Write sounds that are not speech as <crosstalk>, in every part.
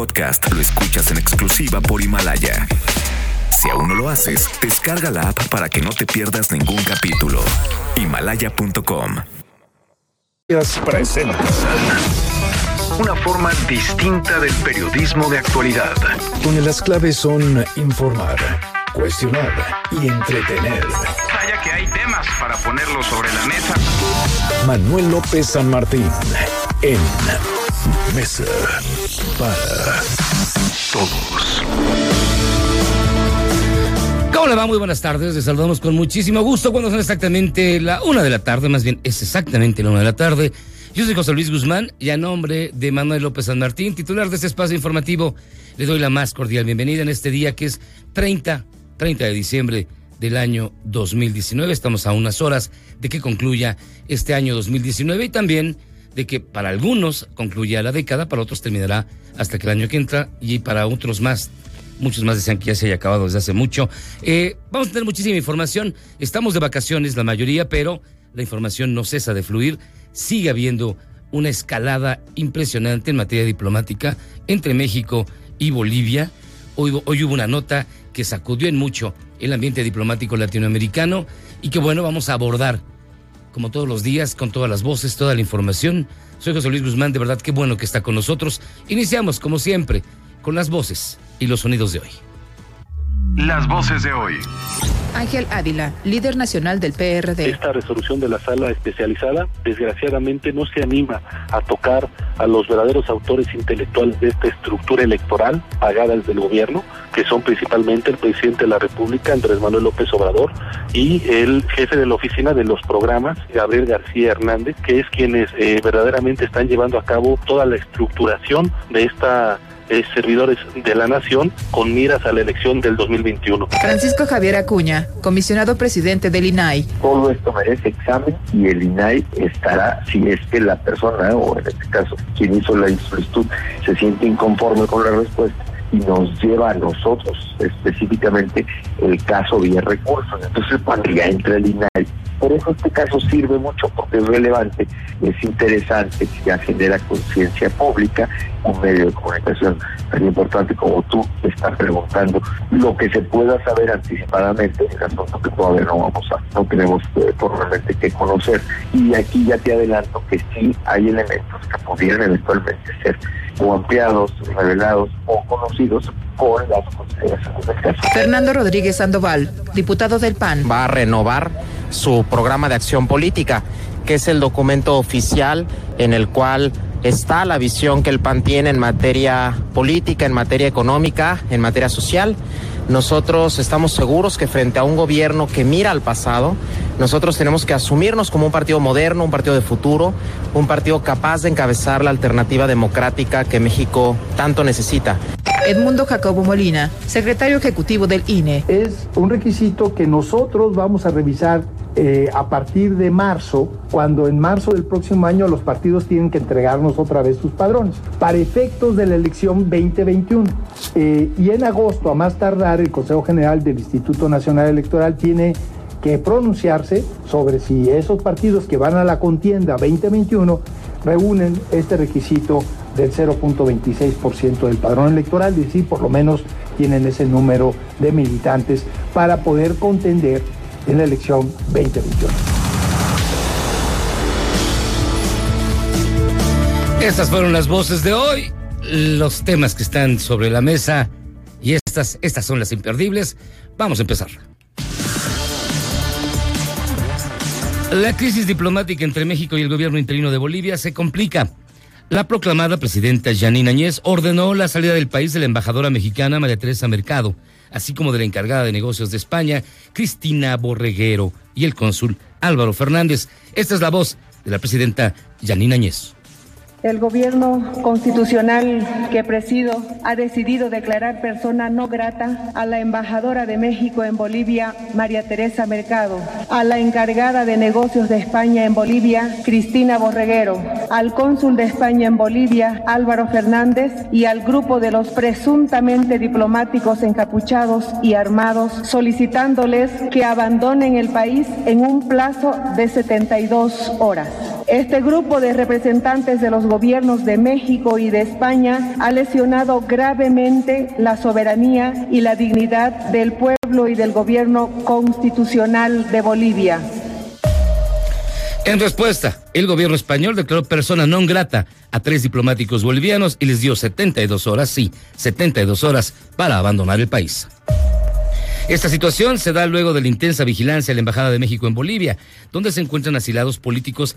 podcast lo escuchas en exclusiva por Himalaya. Si aún no lo haces, descarga la app para que no te pierdas ningún capítulo. Himalaya.com. Presenta una forma distinta del periodismo de actualidad. Donde las claves son informar, cuestionar y entretener. Vaya que hay temas para ponerlo sobre la mesa. Manuel López San Martín en Mesa para Todos. ¿Cómo le va? Muy buenas tardes. Les saludamos con muchísimo gusto cuando son exactamente la una de la tarde, más bien es exactamente la una de la tarde. Yo soy José Luis Guzmán y a nombre de Manuel López San Martín, titular de este espacio informativo, le doy la más cordial bienvenida en este día que es 30, 30 de diciembre del año 2019. Estamos a unas horas de que concluya este año 2019 y también de que para algunos concluya la década, para otros terminará hasta que el año que entra y para otros más Muchos más decían que ya se haya acabado desde hace mucho. Eh, vamos a tener muchísima información. Estamos de vacaciones la mayoría, pero la información no cesa de fluir. Sigue habiendo una escalada impresionante en materia diplomática entre México y Bolivia. Hoy, hoy hubo una nota que sacudió en mucho el ambiente diplomático latinoamericano y que bueno, vamos a abordar como todos los días, con todas las voces, toda la información. Soy José Luis Guzmán, de verdad qué bueno que está con nosotros. Iniciamos, como siempre, con las voces y los sonidos de hoy. Las voces de hoy. Ángel Ávila, líder nacional del PRD. Esta resolución de la sala especializada desgraciadamente no se anima a tocar a los verdaderos autores intelectuales de esta estructura electoral pagada desde el gobierno, que son principalmente el presidente de la República, Andrés Manuel López Obrador, y el jefe de la oficina de los programas, Gabriel García Hernández, que es quienes eh, verdaderamente están llevando a cabo toda la estructuración de esta eh, servidores de la nación con miras a la elección del 2021. Francisco Javier Acuña, comisionado presidente del INAI. Todo esto merece examen y el INAI estará, si es que la persona, o en este caso quien hizo la solicitud, se siente inconforme con la respuesta y nos lleva a nosotros específicamente el caso vía recursos. Entonces, cuando ya entra el INAI por eso este caso sirve mucho porque es relevante, es interesante, ya genera conciencia pública, un medio de comunicación tan importante como tú estás preguntando lo que se pueda saber anticipadamente en asunto que todavía no vamos a, no tenemos eh, formalmente que conocer. Y aquí ya te adelanto que sí hay elementos que pudieran eventualmente ser o ampliados, revelados o conocidos con las consideraciones del caso. Fernando Rodríguez Sandoval, diputado del PAN. Va a renovar su programa de acción política, que es el documento oficial en el cual está la visión que el PAN tiene en materia política, en materia económica, en materia social. Nosotros estamos seguros que frente a un gobierno que mira al pasado, nosotros tenemos que asumirnos como un partido moderno, un partido de futuro, un partido capaz de encabezar la alternativa democrática que México tanto necesita. Edmundo Jacobo Molina, secretario ejecutivo del INE. Es un requisito que nosotros vamos a revisar eh, a partir de marzo, cuando en marzo del próximo año los partidos tienen que entregarnos otra vez sus padrones, para efectos de la elección 2021. Eh, y en agosto, a más tardar, el Consejo General del Instituto Nacional Electoral tiene que pronunciarse sobre si esos partidos que van a la contienda 2021 reúnen este requisito del 0.26% del padrón electoral, es decir, por lo menos tienen ese número de militantes para poder contender en la elección 2021. Estas fueron las voces de hoy, los temas que están sobre la mesa y estas, estas son las imperdibles. Vamos a empezar. La crisis diplomática entre México y el gobierno interino de Bolivia se complica. La proclamada presidenta Janine Añez ordenó la salida del país de la embajadora mexicana María Teresa Mercado, así como de la encargada de negocios de España, Cristina Borreguero, y el cónsul Álvaro Fernández. Esta es la voz de la presidenta Janine Añez. El gobierno constitucional que presido ha decidido declarar persona no grata a la embajadora de México en Bolivia, María Teresa Mercado, a la encargada de negocios de España en Bolivia, Cristina Borreguero, al cónsul de España en Bolivia, Álvaro Fernández, y al grupo de los presuntamente diplomáticos encapuchados y armados, solicitándoles que abandonen el país en un plazo de 72 horas. Este grupo de representantes de los gobiernos de México y de España ha lesionado gravemente la soberanía y la dignidad del pueblo y del gobierno constitucional de Bolivia. En respuesta, el gobierno español declaró persona non grata a tres diplomáticos bolivianos y les dio 72 horas, sí, 72 horas para abandonar el país. Esta situación se da luego de la intensa vigilancia a la Embajada de México en Bolivia, donde se encuentran asilados políticos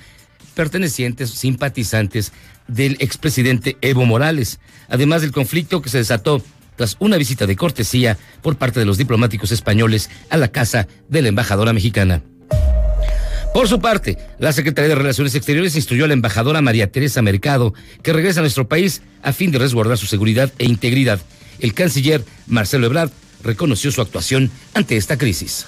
pertenecientes, simpatizantes del expresidente Evo Morales, además del conflicto que se desató tras una visita de cortesía por parte de los diplomáticos españoles a la casa de la embajadora mexicana. Por su parte, la Secretaría de Relaciones Exteriores instruyó a la embajadora María Teresa Mercado que regrese a nuestro país a fin de resguardar su seguridad e integridad. El canciller Marcelo Ebrard reconoció su actuación ante esta crisis.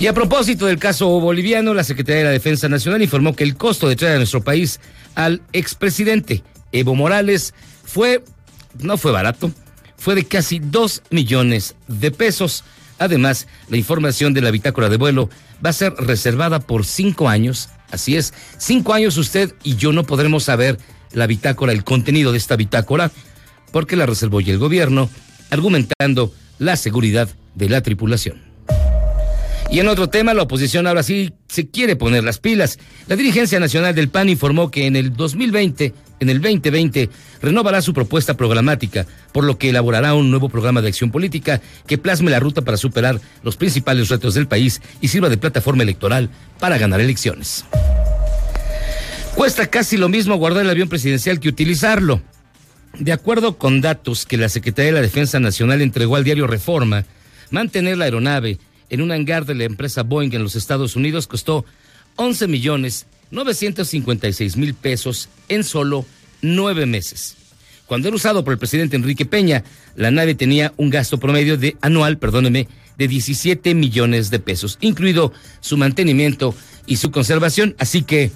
Y a propósito del caso boliviano, la Secretaría de la Defensa Nacional informó que el costo de traer a nuestro país al expresidente Evo Morales fue, no fue barato, fue de casi dos millones de pesos. Además, la información de la bitácora de vuelo va a ser reservada por cinco años. Así es, cinco años usted y yo no podremos saber la bitácora, el contenido de esta bitácora, porque la reservó ya el gobierno, argumentando la seguridad de la tripulación. Y en otro tema, la oposición ahora sí se quiere poner las pilas. La dirigencia nacional del PAN informó que en el 2020, en el 2020, renovará su propuesta programática, por lo que elaborará un nuevo programa de acción política que plasme la ruta para superar los principales retos del país y sirva de plataforma electoral para ganar elecciones. Cuesta casi lo mismo guardar el avión presidencial que utilizarlo. De acuerdo con datos que la Secretaría de la Defensa Nacional entregó al diario Reforma, mantener la aeronave en un hangar de la empresa Boeing en los Estados Unidos costó 11 millones 956 mil pesos en solo nueve meses. Cuando era usado por el presidente Enrique Peña, la nave tenía un gasto promedio de anual, perdóneme, de 17 millones de pesos, incluido su mantenimiento y su conservación. Así que,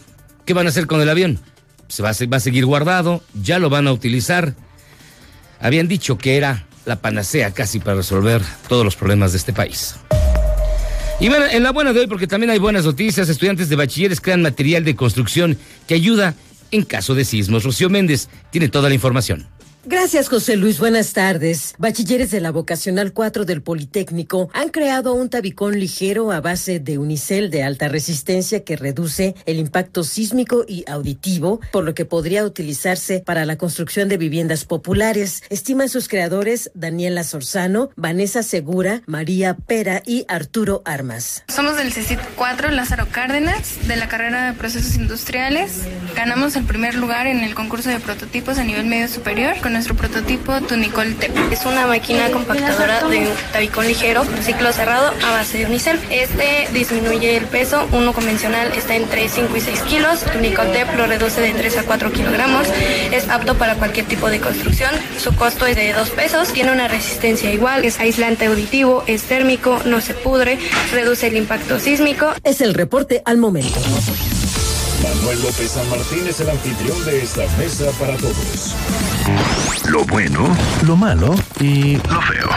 ¿qué van a hacer con el avión? Se va a, va a seguir guardado, ya lo van a utilizar. Habían dicho que era la panacea casi para resolver todos los problemas de este país. Y bueno, en la buena de hoy, porque también hay buenas noticias, estudiantes de bachilleres crean material de construcción que ayuda en caso de sismos. Rocío Méndez tiene toda la información. Gracias, José Luis. Buenas tardes. Bachilleres de la Vocacional 4 del Politécnico han creado un tabicón ligero a base de unicel de alta resistencia que reduce el impacto sísmico y auditivo, por lo que podría utilizarse para la construcción de viviendas populares. Estiman sus creadores Daniela Sorzano, Vanessa Segura, María Pera y Arturo Armas. Somos del CECIT 4, Lázaro Cárdenas, de la carrera de procesos industriales. Ganamos el primer lugar en el concurso de prototipos a nivel medio superior nuestro prototipo Tunicol Tep. Es una máquina compactadora de tabicón ligero, ciclo cerrado a base de unicel. Este disminuye el peso, uno convencional está entre 5 y 6 kilos, Tunicol Tep lo reduce de 3 a 4 kilogramos, es apto para cualquier tipo de construcción, su costo es de 2 pesos, tiene una resistencia igual, es aislante auditivo, es térmico, no se pudre, reduce el impacto sísmico. Es el reporte al momento. Manuel López San Martín es el anfitrión de esta mesa para todos. Lo bueno, Lo malo y lo feo.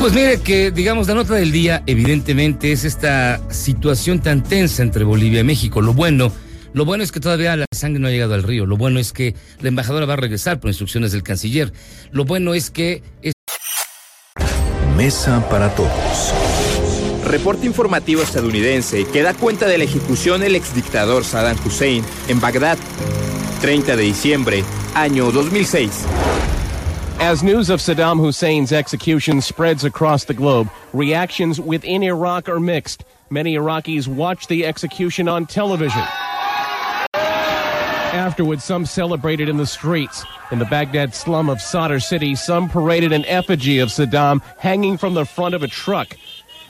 Pues mire que, digamos, la nota del día, evidentemente, es esta situación tan tensa entre Bolivia y México. Lo bueno, lo bueno es que todavía la sangre no ha llegado al río. Lo bueno es que la embajadora va a regresar por instrucciones del canciller. Lo bueno es que es Mesa para todos. Reporte informativo estadounidense que da cuenta de la ejecución del exdictador Saddam Hussein en Bagdad, 30 de diciembre, año 2006. As news of Saddam Hussein's execution spreads across the globe, reactions within Iraq are mixed. Many Iraqis watched the execution on television. Afterwards, some celebrated in the streets. In the Baghdad slum of Sadr City, some paraded an effigy of Saddam hanging from the front of a truck.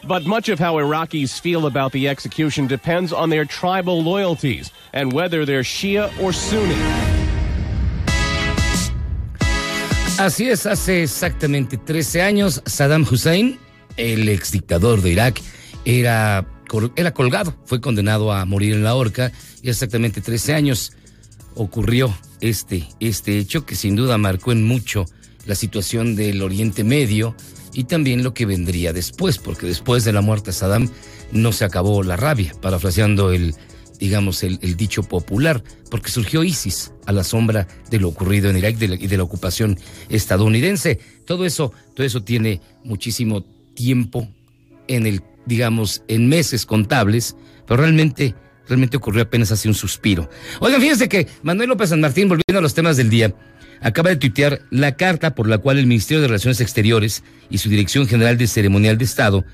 But much of how Iraqis feel about the execution depends on their tribal loyalties and whether they're Shia or Sunni. Así es, hace exactamente 13 años, Saddam Hussein, el ex dictador de Irak, era, era colgado, fue condenado a morir en la horca y exactamente 13 años ocurrió este, este hecho que sin duda marcó en mucho la situación del Oriente Medio y también lo que vendría después, porque después de la muerte de Saddam no se acabó la rabia, parafraseando el, digamos, el, dicho popular, porque surgió ISIS a la sombra de lo ocurrido en Irak y de la ocupación estadounidense. Todo eso, todo eso tiene muchísimo tiempo en el, digamos, en meses contables, pero realmente, realmente ocurrió apenas hace un suspiro. Oigan, fíjense que Manuel López San Martín, volviendo a los temas del día, acaba de tuitear la carta por la cual el Ministerio de Relaciones Exteriores y su Dirección General de Ceremonial de Estado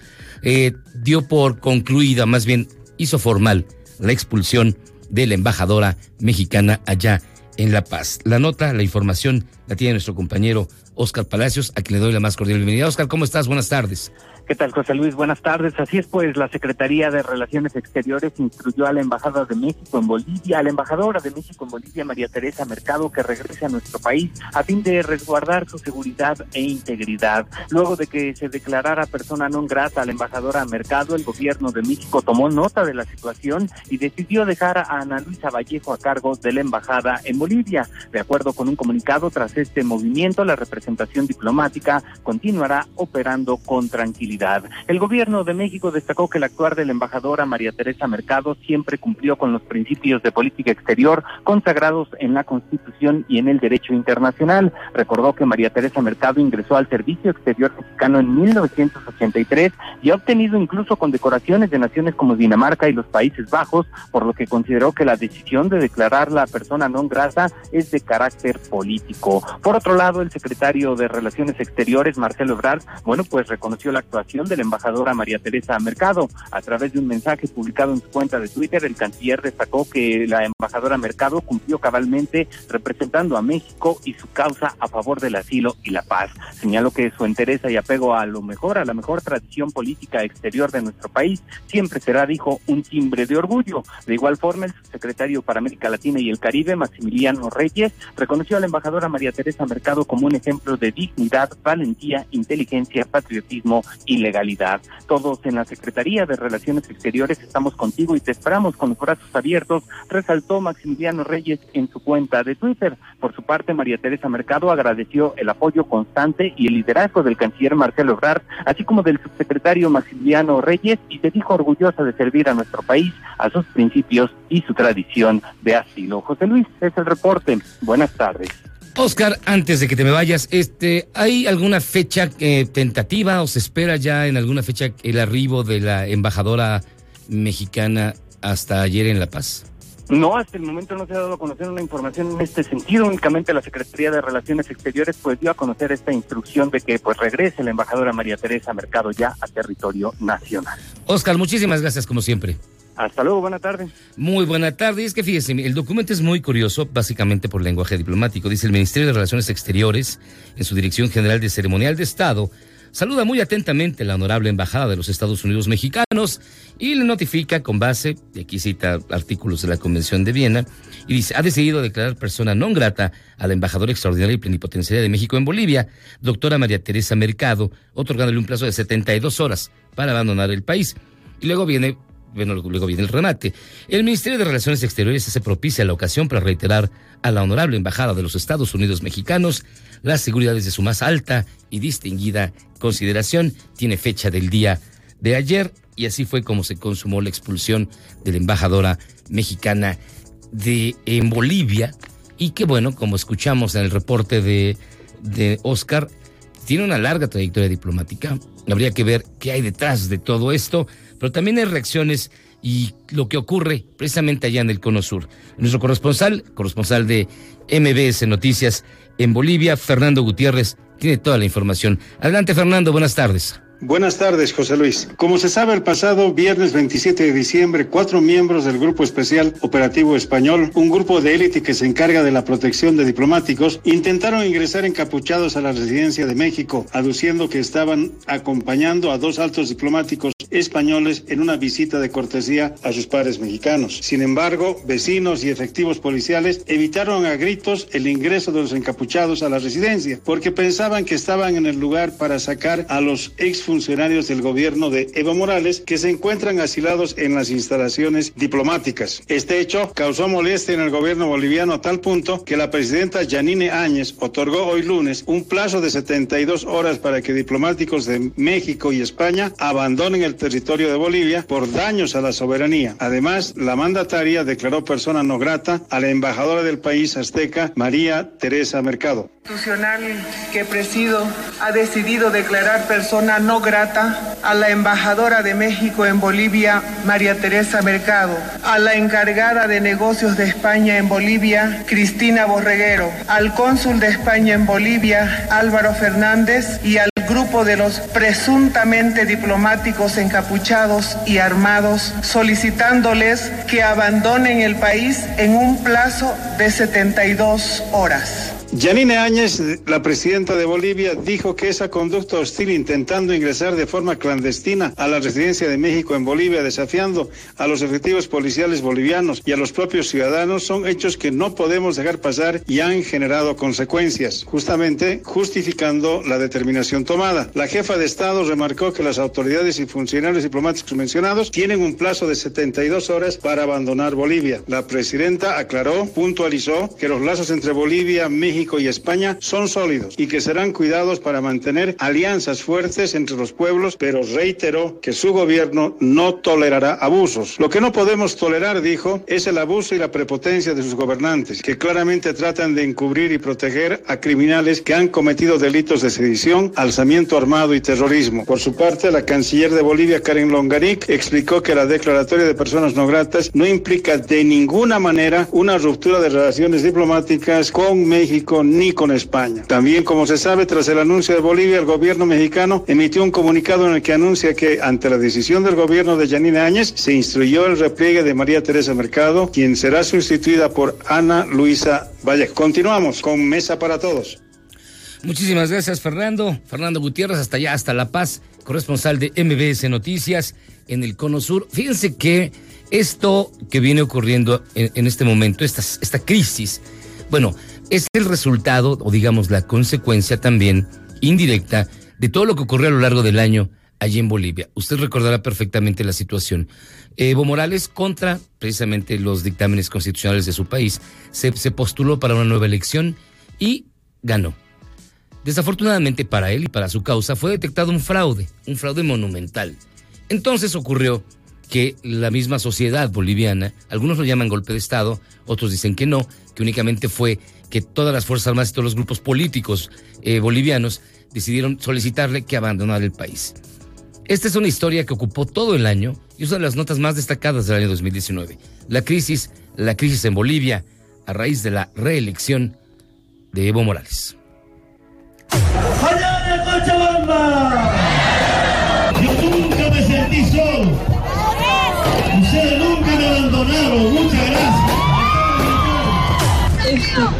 eh, dio por concluida, más bien hizo formal, la expulsión de la embajadora mexicana allá en La Paz. La nota, la información la tiene nuestro compañero Oscar Palacios, a quien le doy la más cordial bienvenida. Oscar, ¿cómo estás? Buenas tardes. ¿Qué tal, José Luis? Buenas tardes. Así es, pues la Secretaría de Relaciones Exteriores instruyó a la Embajada de México en Bolivia, a la embajadora de México en Bolivia, María Teresa Mercado, que regrese a nuestro país a fin de resguardar su seguridad e integridad. Luego de que se declarara persona non grata a la embajadora Mercado, el gobierno de México tomó nota de la situación y decidió dejar a Ana Luisa Vallejo a cargo de la embajada en Bolivia. De acuerdo con un comunicado, tras este movimiento, la representación diplomática continuará operando con tranquilidad. El gobierno de México destacó que el actuar de la embajadora María Teresa Mercado siempre cumplió con los principios de política exterior consagrados en la Constitución y en el derecho internacional. Recordó que María Teresa Mercado ingresó al Servicio Exterior Mexicano en 1983 y ha obtenido incluso condecoraciones de naciones como Dinamarca y los Países Bajos, por lo que consideró que la decisión de declararla persona non grata es de carácter político. Por otro lado, el secretario de Relaciones Exteriores, Marcelo Ebrard, bueno, pues reconoció la actuación de la embajadora María Teresa Mercado. A través de un mensaje publicado en su cuenta de Twitter, el canciller destacó que la embajadora Mercado cumplió cabalmente representando a México y su causa a favor del asilo y la paz. Señaló que su interés y apego a lo mejor, a la mejor tradición política exterior de nuestro país, siempre será, dijo, un timbre de orgullo. De igual forma, el secretario para América Latina y el Caribe, Maximiliano Reyes, reconoció a la embajadora María Teresa Mercado como un ejemplo de dignidad, valentía, inteligencia, patriotismo y legalidad. Todos en la Secretaría de Relaciones Exteriores estamos contigo y te esperamos con los brazos abiertos, resaltó Maximiliano Reyes en su cuenta de Twitter. Por su parte, María Teresa Mercado agradeció el apoyo constante y el liderazgo del canciller Marcelo Ebrard, así como del subsecretario Maximiliano Reyes, y se dijo orgullosa de servir a nuestro país, a sus principios y su tradición de asilo. José Luis, es el reporte. Buenas tardes. Oscar, antes de que te me vayas, este, ¿hay alguna fecha eh, tentativa o se espera ya en alguna fecha el arribo de la embajadora mexicana hasta ayer en La Paz? No, hasta el momento no se ha dado a conocer una información en este sentido. Únicamente la Secretaría de Relaciones Exteriores pues dio a conocer esta instrucción de que pues regrese la embajadora María Teresa Mercado ya a territorio nacional. Oscar, muchísimas gracias como siempre. Hasta luego, buena tarde. Muy buena tarde. Es que fíjese, el documento es muy curioso, básicamente por lenguaje diplomático. Dice el Ministerio de Relaciones Exteriores, en su Dirección General de Ceremonial de Estado, saluda muy atentamente la honorable Embajada de los Estados Unidos Mexicanos y le notifica con base, y aquí cita artículos de la Convención de Viena, y dice, ha decidido declarar persona non grata a la embajadora extraordinaria y plenipotenciaria de México en Bolivia, doctora María Teresa Mercado, otorgándole un plazo de 72 horas para abandonar el país. Y luego viene bueno, luego viene el remate. El Ministerio de Relaciones Exteriores se propicia la ocasión para reiterar a la honorable Embajada de los Estados Unidos mexicanos las seguridades de su más alta y distinguida consideración. Tiene fecha del día de ayer y así fue como se consumó la expulsión de la embajadora mexicana de en Bolivia y que bueno, como escuchamos en el reporte de, de Oscar, tiene una larga trayectoria diplomática. Habría que ver qué hay detrás de todo esto pero también hay reacciones y lo que ocurre precisamente allá en el Cono Sur. Nuestro corresponsal, corresponsal de MBS Noticias en Bolivia, Fernando Gutiérrez, tiene toda la información. Adelante, Fernando, buenas tardes. Buenas tardes, José Luis. Como se sabe, el pasado viernes 27 de diciembre, cuatro miembros del Grupo Especial Operativo Español, un grupo de élite que se encarga de la protección de diplomáticos, intentaron ingresar encapuchados a la residencia de México, aduciendo que estaban acompañando a dos altos diplomáticos españoles en una visita de cortesía a sus pares mexicanos. Sin embargo, vecinos y efectivos policiales evitaron a gritos el ingreso de los encapuchados a la residencia, porque pensaban que estaban en el lugar para sacar a los ex funcionarios del gobierno de Evo Morales que se encuentran asilados en las instalaciones diplomáticas. Este hecho causó molestia en el gobierno boliviano a tal punto que la presidenta Janine Áñez otorgó hoy lunes un plazo de 72 horas para que diplomáticos de México y España abandonen el territorio de Bolivia por daños a la soberanía. Además, la mandataria declaró persona no grata a la embajadora del país azteca, María Teresa Mercado. institucional que presido ha decidido declarar persona no grata a la embajadora de México en Bolivia, María Teresa Mercado, a la encargada de negocios de España en Bolivia, Cristina Borreguero, al cónsul de España en Bolivia, Álvaro Fernández, y al grupo de los presuntamente diplomáticos encapuchados y armados, solicitándoles que abandonen el país en un plazo de 72 horas. Yanine Áñez, la presidenta de Bolivia, dijo que esa conducta hostil intentando ingresar de forma clandestina a la residencia de México en Bolivia, desafiando a los efectivos policiales bolivianos y a los propios ciudadanos, son hechos que no podemos dejar pasar y han generado consecuencias, justamente justificando la determinación tomada. La jefa de Estado remarcó que las autoridades y funcionarios diplomáticos mencionados tienen un plazo de 72 horas para abandonar Bolivia. La presidenta aclaró, puntualizó que los lazos entre Bolivia, México, México y España son sólidos y que serán cuidados para mantener alianzas fuertes entre los pueblos, pero reiteró que su gobierno no tolerará abusos. Lo que no podemos tolerar, dijo, es el abuso y la prepotencia de sus gobernantes, que claramente tratan de encubrir y proteger a criminales que han cometido delitos de sedición, alzamiento armado y terrorismo. Por su parte, la canciller de Bolivia, Karen Longaric, explicó que la declaratoria de personas no gratas no implica de ninguna manera una ruptura de relaciones diplomáticas con México ni con España. También, como se sabe, tras el anuncio de Bolivia, el gobierno mexicano emitió un comunicado en el que anuncia que, ante la decisión del gobierno de Yanine Áñez, se instruyó el repliegue de María Teresa Mercado, quien será sustituida por Ana Luisa Vallejo. Continuamos con Mesa para Todos. Muchísimas gracias, Fernando. Fernando Gutiérrez, hasta allá, hasta La Paz, corresponsal de MBS Noticias en el Cono Sur. Fíjense que esto que viene ocurriendo en, en este momento, esta, esta crisis, bueno, es el resultado, o digamos la consecuencia también indirecta, de todo lo que ocurrió a lo largo del año allí en Bolivia. Usted recordará perfectamente la situación. Evo Morales, contra precisamente los dictámenes constitucionales de su país, se, postuló para una nueva elección y ganó. Desafortunadamente para él y para su causa fue detectado un fraude, un fraude monumental. Entonces ocurrió que la misma sociedad boliviana, algunos lo llaman golpe de Estado, otros dicen que no, que únicamente fue que todas las Fuerzas Armadas y todos los grupos políticos eh, bolivianos decidieron solicitarle que abandonara el país. Esta es una historia que ocupó todo el año y es una de las notas más destacadas del año 2019. La crisis, la crisis en Bolivia a raíz de la reelección de Evo Morales. ¡Allá de!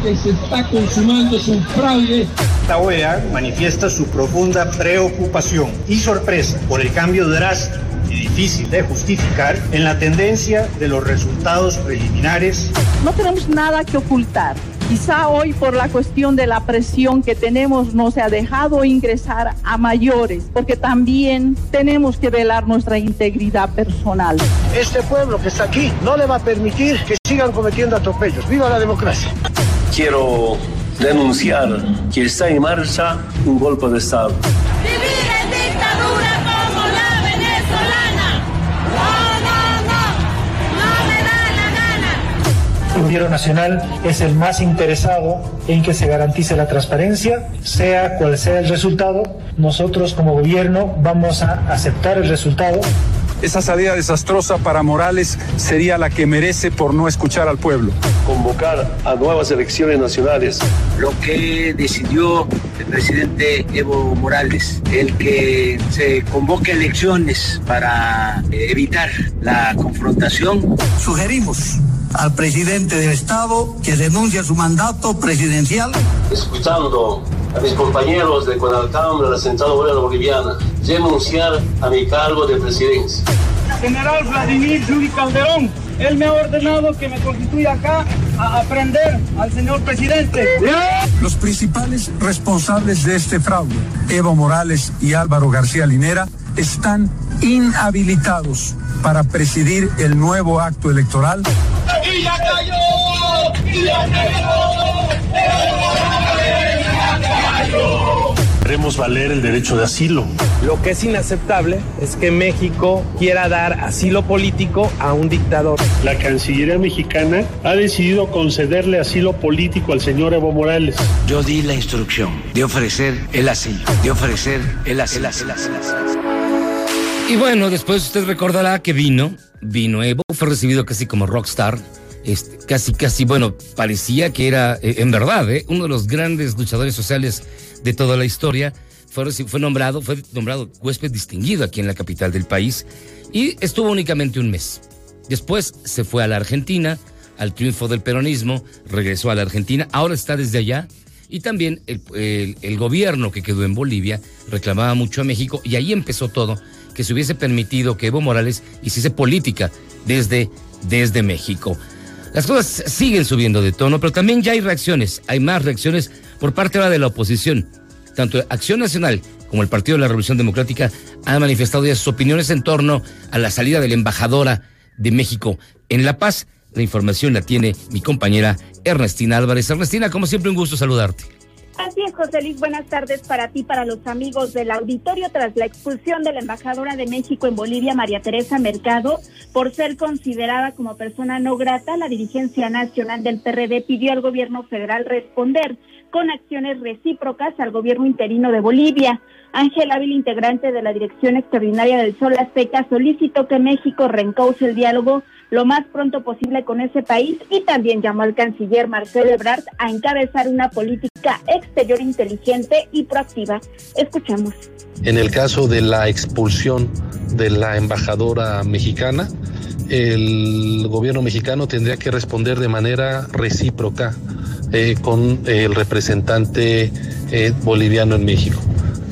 Que se está consumando es un fraude. La OEA manifiesta su profunda preocupación y sorpresa por el cambio drástico y difícil de justificar en la tendencia de los resultados preliminares. No tenemos nada que ocultar. Quizá hoy por la cuestión de la presión que tenemos no se ha dejado ingresar a mayores, porque también tenemos que velar nuestra integridad personal. Este pueblo que está aquí no le va a permitir que sigan cometiendo atropellos. ¡Viva la democracia! Quiero denunciar que está en marcha un golpe de Estado. ¡Vivir en dictadura como la venezolana! ¡No, no, no! ¡No me da la gana! El gobierno nacional es el más interesado en que se garantice la transparencia, sea cual sea el resultado. Nosotros como gobierno vamos a aceptar el resultado. Esa salida desastrosa para Morales sería la que merece por no escuchar al pueblo. Convocar a nuevas elecciones nacionales. Lo que decidió el presidente Evo Morales, el que se convoque elecciones para evitar la confrontación. Sugerimos al presidente del Estado que renuncie a su mandato presidencial. Escuchando a mis compañeros de Conalcam de la Central Obrera Boliviana, renunciar a mi cargo de presidencia. General Vladimir Yuri Calderón, él me ha ordenado que me constituya acá a aprender al señor presidente. Los principales responsables de este fraude, Evo Morales y Álvaro García Linera, están inhabilitados para presidir el nuevo acto electoral. ¡Y ya cayó! ¡Y ya cayó! Haremos valer el derecho de asilo. Lo que es inaceptable es que México quiera dar asilo político a un dictador. La Cancillería mexicana ha decidido concederle asilo político al señor Evo Morales. Yo di la instrucción de ofrecer el asilo, de ofrecer el asilo. Y bueno, después usted recordará que vino, vino Evo, fue recibido casi como rockstar. Este, casi, casi, bueno, parecía que era, eh, en verdad, eh, uno de los grandes luchadores sociales de toda la historia. Fue, nombrado, fue nombrado huésped distinguido aquí en la capital del país y estuvo únicamente un mes. Después se fue a la Argentina, al triunfo del peronismo, regresó a la Argentina, ahora está desde allá y también el gobierno que quedó en Bolivia reclamaba mucho a México y ahí empezó todo, que se hubiese permitido que Evo Morales hiciese política desde, desde México. Las cosas siguen subiendo de tono, pero también ya hay reacciones, hay más reacciones por parte de la oposición. Tanto Acción Nacional como el Partido de la Revolución Democrática han manifestado ya sus opiniones en torno a la salida de la embajadora de México en La Paz. La información la tiene mi compañera Ernestina Álvarez. Ernestina, como siempre, un gusto saludarte. Así José Luis, buenas tardes para ti, para los amigos del auditorio. Tras la expulsión de la embajadora de México en Bolivia, María Teresa Mercado, por ser considerada como persona no grata, la dirigencia nacional del PRD pidió al gobierno federal responder con acciones recíprocas al gobierno interino de Bolivia. Ángel Ávila, integrante de la Dirección Extraordinaria del Sol Azteca, solicitó que México reencauce el diálogo lo más pronto posible con ese país y también llamó al canciller Marcelo Ebrard a encabezar una política exterior inteligente y proactiva. Escuchamos. En el caso de la expulsión de la embajadora mexicana, el gobierno mexicano tendría que responder de manera recíproca eh, con el representante eh, boliviano en México.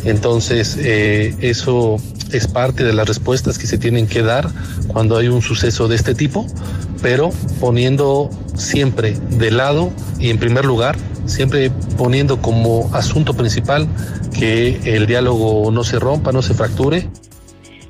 Entonces, eh, eso es parte de las respuestas que se tienen que dar cuando hay un suceso de este tipo, pero poniendo siempre de lado y en primer lugar, siempre poniendo como asunto principal que el diálogo no se rompa, no se fracture.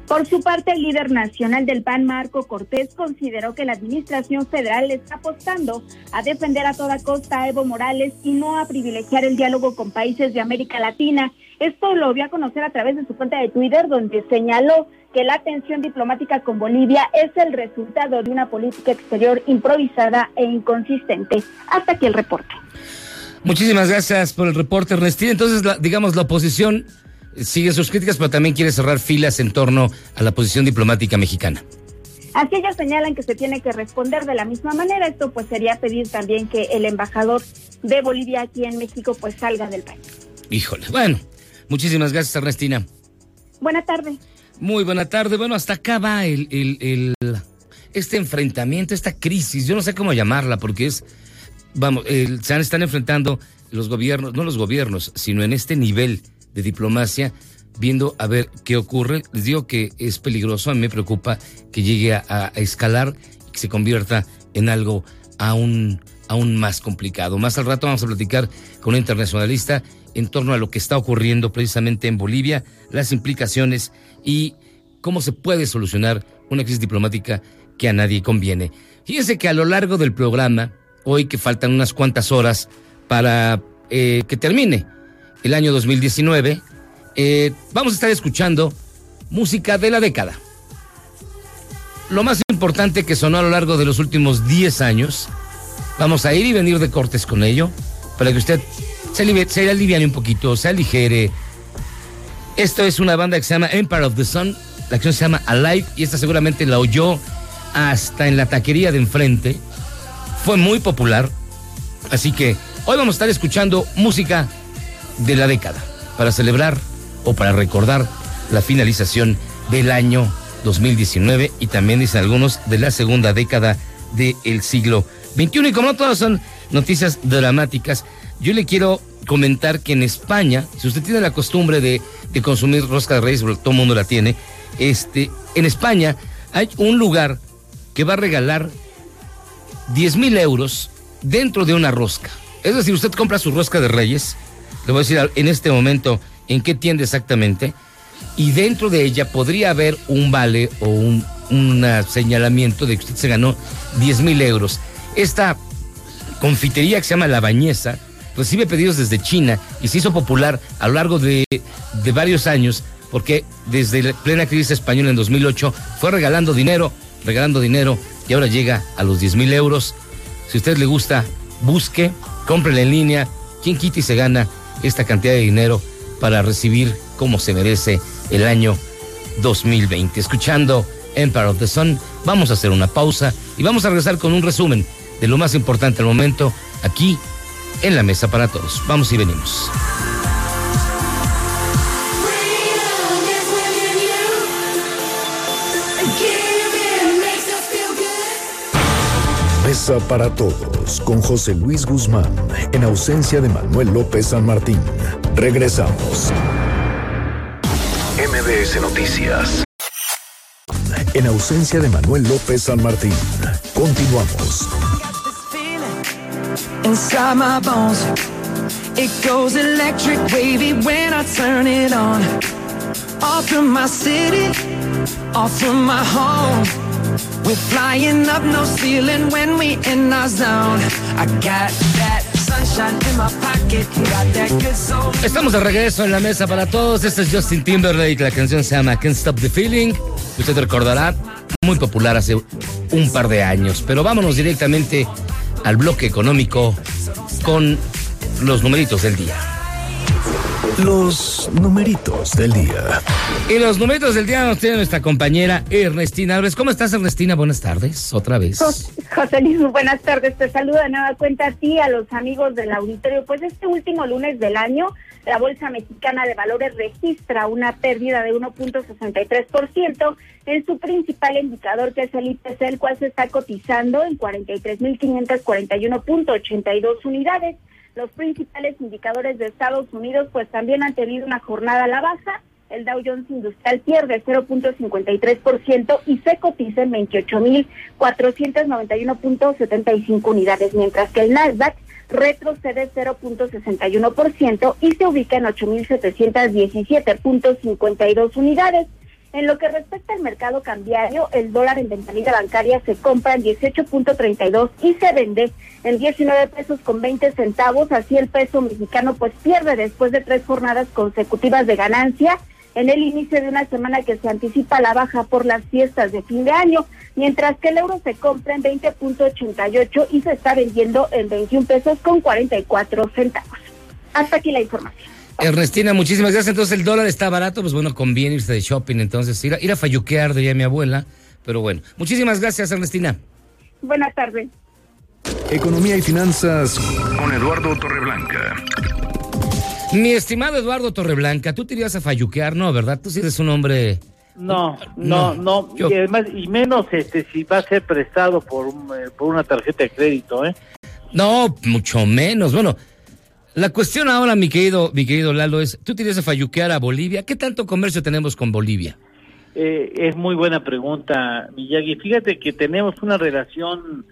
Por su parte, el líder nacional del PAN, Marco Cortés, consideró que la administración federal está apostando a defender a toda costa a Evo Morales y no a privilegiar el diálogo con países de América Latina. Esto lo dio a conocer a través de su cuenta de Twitter, donde señaló que la tensión diplomática con Bolivia es el resultado de una política exterior improvisada e inconsistente. Hasta aquí el reporte. Muchísimas gracias por el reporte, Ernestina. Entonces, digamos, la oposición sigue sus críticas, pero también quiere cerrar filas en torno a la posición diplomática mexicana. Así ellos señalan que se tiene que responder de la misma manera. Esto pues sería pedir también que el embajador de Bolivia aquí en México pues salga del país. Híjole. Bueno, muchísimas gracias, Ernestina. Buena tarde. Muy buena tarde. Bueno, hasta acá va el, el- el- este enfrentamiento, esta crisis. Yo no sé cómo llamarla, porque es, vamos, el- se están enfrentando los gobiernos, no los gobiernos, sino en este nivel de diplomacia, viendo a ver qué ocurre. Les digo que es peligroso, a mí me preocupa que llegue a, escalar y que se convierta en algo aún, aún más complicado. Más al rato vamos a platicar con una internacionalista en torno a lo que está ocurriendo precisamente en Bolivia, las implicaciones y cómo se puede solucionar una crisis diplomática que a nadie conviene. Fíjense que a lo largo del programa, hoy que faltan unas cuantas horas para eh, que termine el año 2019, eh, vamos a estar escuchando música de la década. Lo más importante que sonó a lo largo de los últimos 10 años, vamos a ir y venir de cortes con ello, para que usted se, se aliviane un poquito, se aligere. Esto es una banda que se llama Empire of the Sun, la canción se llama Alive y esta seguramente la oyó hasta en la taquería de enfrente. Fue muy popular, así que hoy vamos a estar escuchando música de la década para celebrar o para recordar la finalización del año 2019 y también dicen algunos de la segunda década del siglo XXI. Y como no todas son noticias dramáticas, yo le quiero comentar que en España, si usted tiene la costumbre de, de consumir rosca de reyes, todo el mundo la tiene, este, en España hay un lugar que va a regalar 10 mil euros dentro de una rosca. Es decir, usted compra su rosca de reyes, le voy a decir en este momento en qué tienda exactamente, y dentro de ella podría haber un vale o un una señalamiento de que usted se ganó 10 mil euros. Esta confitería que se llama La Bañeza recibe pedidos desde China y se hizo popular a lo largo de, de varios años porque desde la plena crisis española en 2008 fue regalando dinero, regalando dinero y ahora llega a los 10 mil euros. Si a usted le gusta, busque, cómprele en línea. Quien quita y se gana esta cantidad de dinero para recibir como se merece el año 2020? Escuchando Empire of the Sun, vamos a hacer una pausa y vamos a regresar con un resumen de lo más importante al momento aquí en la mesa para todos. Vamos y venimos. Para todos con José Luis Guzmán, en ausencia de Manuel López San Martín. Regresamos. MBS Noticias. En ausencia de Manuel López San Martín. Continuamos. inside my bones. It goes electric wavy when I turn it on. Off from my city, off from my home. Estamos de regreso en la mesa para todos. Este es Justin Timberlake. La canción se llama Can't Stop the Feeling. Usted recordará, muy popular hace un par de años. Pero vámonos directamente al bloque económico con los numeritos del día. Los numeritos del día. Y los numeritos del día nos tiene nuestra compañera Ernestina Alves. ¿Cómo estás, Ernestina? Buenas tardes, otra vez. Jos- José Luis, buenas tardes. Te saluda de nueva cuenta a ti, a los amigos del auditorio. Pues este último lunes del año, la Bolsa Mexicana de Valores registra una pérdida de 1.63% en su principal indicador, que es el IPC, el cual se está cotizando en 43.541.82 unidades. Los principales indicadores de Estados Unidos pues también han tenido una jornada a la baja. El Dow Jones Industrial pierde 0.53% y se cotiza en 28.491.75 unidades, mientras que el Nasdaq retrocede 0.61% y se ubica en 8.717.52 unidades. En lo que respecta al mercado cambiario, el dólar en ventanilla bancaria se compra en 18.32 y se vende en 19 pesos con 20 centavos. Así el peso mexicano pues pierde después de tres jornadas consecutivas de ganancia en el inicio de una semana que se anticipa la baja por las fiestas de fin de año, mientras que el euro se compra en 20.88 y se está vendiendo en 21 pesos con 44 centavos. Hasta aquí la información. Ernestina, muchísimas gracias. Entonces el dólar está barato, pues bueno, conviene irse de shopping, entonces ir a, ir a falluquear, diría mi abuela. Pero bueno, muchísimas gracias, Ernestina. Buenas tardes. Economía y finanzas con Eduardo Torreblanca. Mi estimado Eduardo Torreblanca, tú te irías a falluquear, ¿no? ¿Verdad? Tú sí eres un hombre... No, no, no, y además, y menos este si va a ser prestado por, un, eh, por una tarjeta de crédito, ¿eh? No, mucho menos. Bueno, la cuestión ahora, mi querido, mi querido Lalo, es, ¿tú irías a falluquear a Bolivia? ¿Qué tanto comercio tenemos con Bolivia? Eh, es muy buena pregunta, Miyagi. Fíjate que tenemos una relación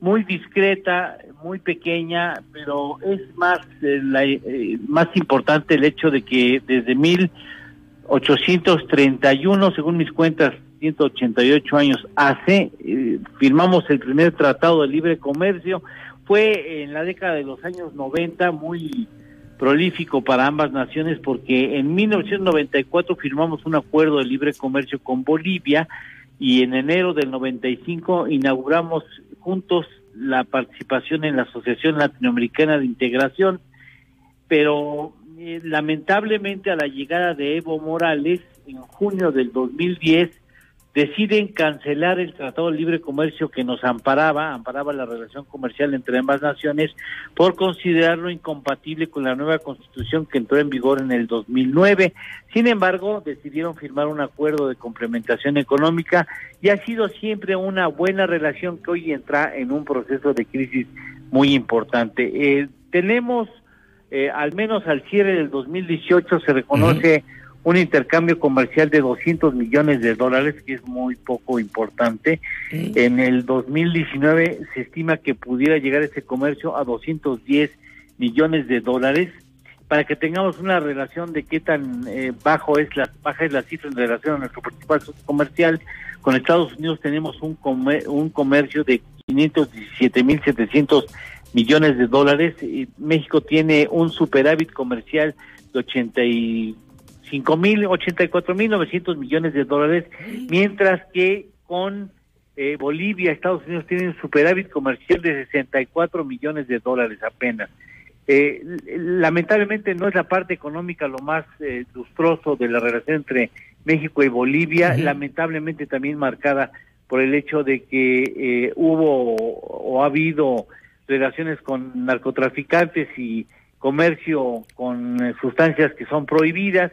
muy discreta, muy pequeña, pero es más eh, la, eh, más importante el hecho de que desde 1831, según mis cuentas, 188 años hace, eh, firmamos el primer tratado de libre comercio. Fue en la década de los años 90 muy prolífico para ambas naciones porque en 1994 firmamos un acuerdo de libre comercio con Bolivia y en enero del 95 inauguramos juntos la participación en la Asociación Latinoamericana de Integración, pero eh, lamentablemente a la llegada de Evo Morales en junio del 2010 deciden cancelar el Tratado de Libre Comercio que nos amparaba, amparaba la relación comercial entre ambas naciones, por considerarlo incompatible con la nueva constitución que entró en vigor en el 2009. Sin embargo, decidieron firmar un acuerdo de complementación económica y ha sido siempre una buena relación que hoy entra en un proceso de crisis muy importante. Eh, tenemos, eh, al menos al cierre del 2018, se reconoce un intercambio comercial de 200 millones de dólares, que es muy poco importante. En el 2019 se estima que pudiera llegar ese comercio a 210 millones de dólares. Para que tengamos una relación de qué tan eh, bajo es la baja es la cifra en relación a nuestro principal socio comercial, con Estados Unidos tenemos un comer- un comercio de 517.700 millones de dólares. Y México tiene un superávit comercial de 85 mil, 84 mil 900 millones de dólares, mientras que con eh, Bolivia, Estados Unidos tienen un superávit comercial de 64 millones de dólares apenas. Eh, lamentablemente no es la parte económica lo más eh, lustroso de la relación entre México y Bolivia, lamentablemente también marcada por el hecho de que eh, hubo o ha habido relaciones con narcotraficantes y comercio con eh, sustancias que son prohibidas.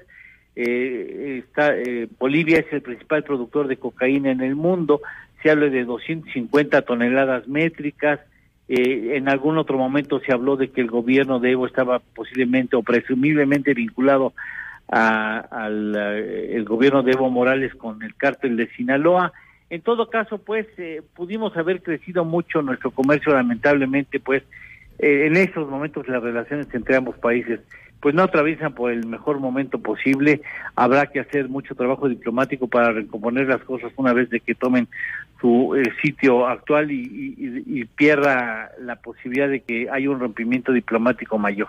Eh, está, eh, Bolivia es el principal productor de cocaína en el mundo, se habla de 250 toneladas métricas, eh, en algún otro momento se habló de que el gobierno de Evo estaba posiblemente o presumiblemente vinculado a- al eh, el gobierno de Evo Morales con el cártel de Sinaloa. En todo caso, pues eh, pudimos haber crecido mucho nuestro comercio, lamentablemente, pues en estos momentos las relaciones entre ambos países pues no atraviesan por el mejor momento posible. Habrá que hacer mucho trabajo diplomático para recomponer las cosas una vez de que tomen su eh, sitio actual y, y- y- y pierda la posibilidad de que haya un rompimiento diplomático mayor.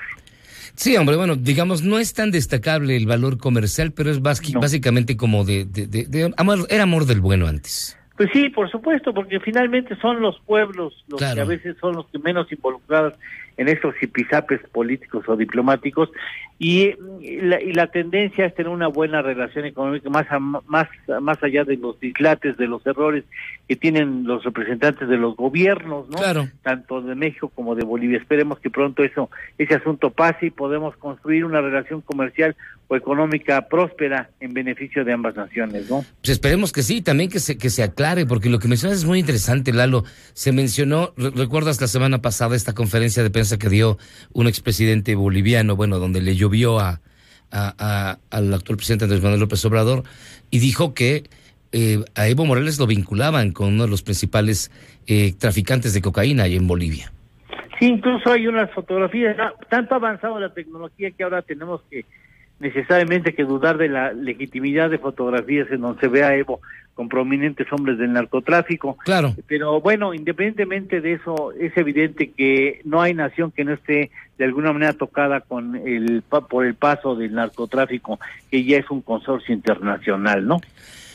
Sí, hombre, bueno, digamos, no es tan destacable el valor comercial, pero es básicamente como de, de- de- de amor, era amor del bueno antes. Pues sí, por supuesto, porque finalmente son los pueblos los Claro. que a veces son los que menos involucrados en estos zipizapes políticos o diplomáticos y, la, y la tendencia es tener una buena relación económica más a- más más allá de los dislates, de los errores que tienen los representantes de los gobiernos, ¿no? Claro. Tanto de México como de Bolivia. Esperemos que pronto eso ese asunto pase y podemos construir una relación comercial o económica próspera en beneficio de ambas naciones, ¿no? Pues esperemos que sí, también que se, que se aclare, porque lo que mencionas es muy interesante, Lalo. Se mencionó, re- recuerdas la semana pasada esta conferencia de prensa que dio un expresidente boliviano, bueno, donde le llovió a, a- a- al actual presidente Andrés Manuel López Obrador, y dijo que eh, a Evo Morales lo vinculaban con uno de los principales eh, traficantes de cocaína ahí en Bolivia. Sí, incluso hay unas fotografías, tanto ha avanzado la tecnología que ahora tenemos que necesariamente que dudar de la legitimidad de fotografías en donde se ve a Evo con prominentes hombres del narcotráfico. Claro. Pero bueno, independientemente de eso, es evidente que no hay nación que no esté de alguna manera tocada con el por el paso del narcotráfico, que ya es un consorcio internacional, ¿no?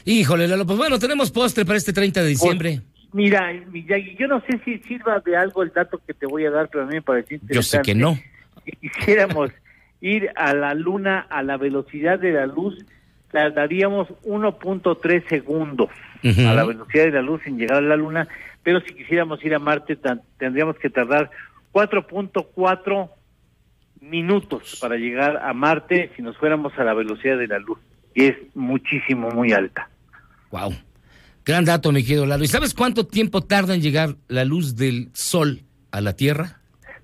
Híjole, Lalo, pues bueno, tenemos postre para este 30 de diciembre. Mira, Miyagi, yo no sé si sirva de algo el dato que te voy a dar, pero a mí me parece Yo sé interesante. que no. Si quisiéramos <laughs> ir a la luna a la velocidad de la luz, tardaríamos 1.3 segundos Ujú. a la velocidad de la luz en llegar a la luna, pero si quisiéramos ir a Marte tendríamos que tardar 4.4 minutos para llegar a Marte si nos fuéramos a la velocidad de la luz, y es muchísimo, muy alta. Wow. Gran dato, mi querido Lalo. ¿Y sabes cuánto tiempo tarda en llegar la luz del sol a la Tierra?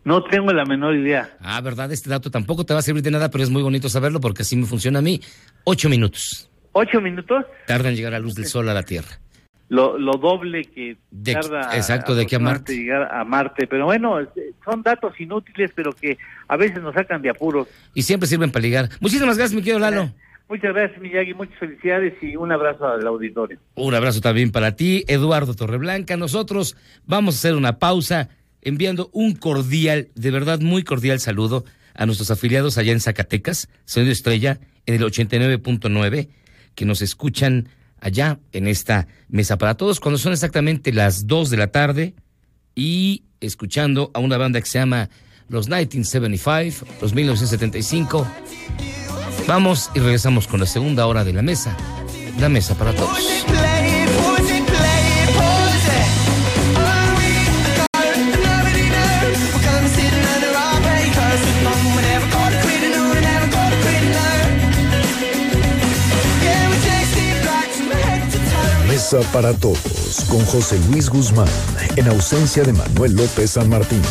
No tengo la menor idea. Ah, verdad, este dato tampoco te va a servir de nada, pero es muy bonito saberlo porque así me funciona a mí. Ocho minutos ¿Ocho minutos? tarda en llegar la luz del sol a la Tierra. lo, lo doble que De- tarda exacto, de aquí a aproximadamente llegar a Marte. Pero bueno, este, son datos inútiles, pero que a veces nos sacan de apuros. Y siempre sirven para ligar. Muchísimas gracias, mi querido Lalo. Muchas gracias, Miyagi, muchas felicidades y un abrazo al auditorio. Un abrazo también para ti, Eduardo Torreblanca. Nosotros vamos a hacer una pausa enviando un cordial, de verdad muy cordial saludo a nuestros afiliados allá en Zacatecas, Sonido Estrella, en el 89.9, que nos escuchan allá en esta mesa para todos cuando son exactamente las 2 de la tarde y escuchando a una banda que se llama los 1975, los 1975. Vamos y regresamos con la segunda hora de la mesa, la mesa para todos. Mesa para todos con José Luis Guzmán en ausencia de Manuel López San Martín.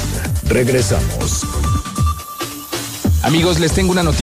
Regresamos. Amigos, les tengo una noticia.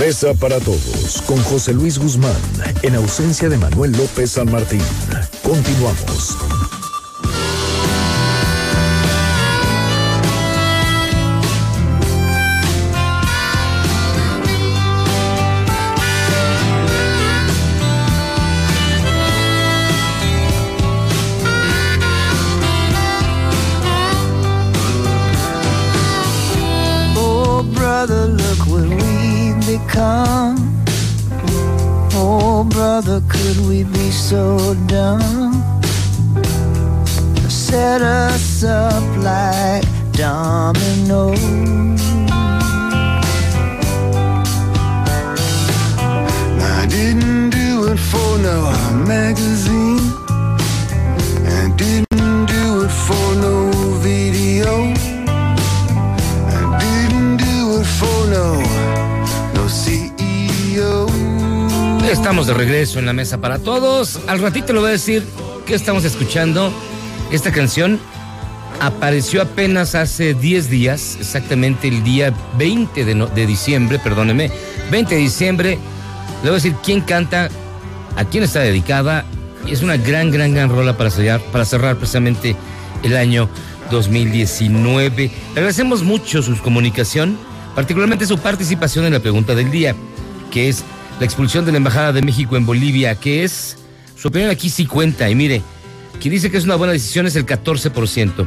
Mesa para todos con José Luis Guzmán en ausencia de Manuel López San Martín. Continuamos. La mesa para todos. Al ratito le voy a decir que estamos escuchando. Esta canción apareció apenas hace 10 días, exactamente el día 20 de, no- de diciembre, perdóneme, 20 de diciembre. Le voy a decir quién canta, a quién está dedicada. Y es una gran, gran, gran rola para cerrar, para cerrar precisamente el año 2019. Le agradecemos mucho su comunicación, particularmente su participación en la pregunta del día, que es la expulsión de la Embajada de México en Bolivia, que es, su opinión aquí sí cuenta, y mire, quien dice que es una buena decisión es el 14%,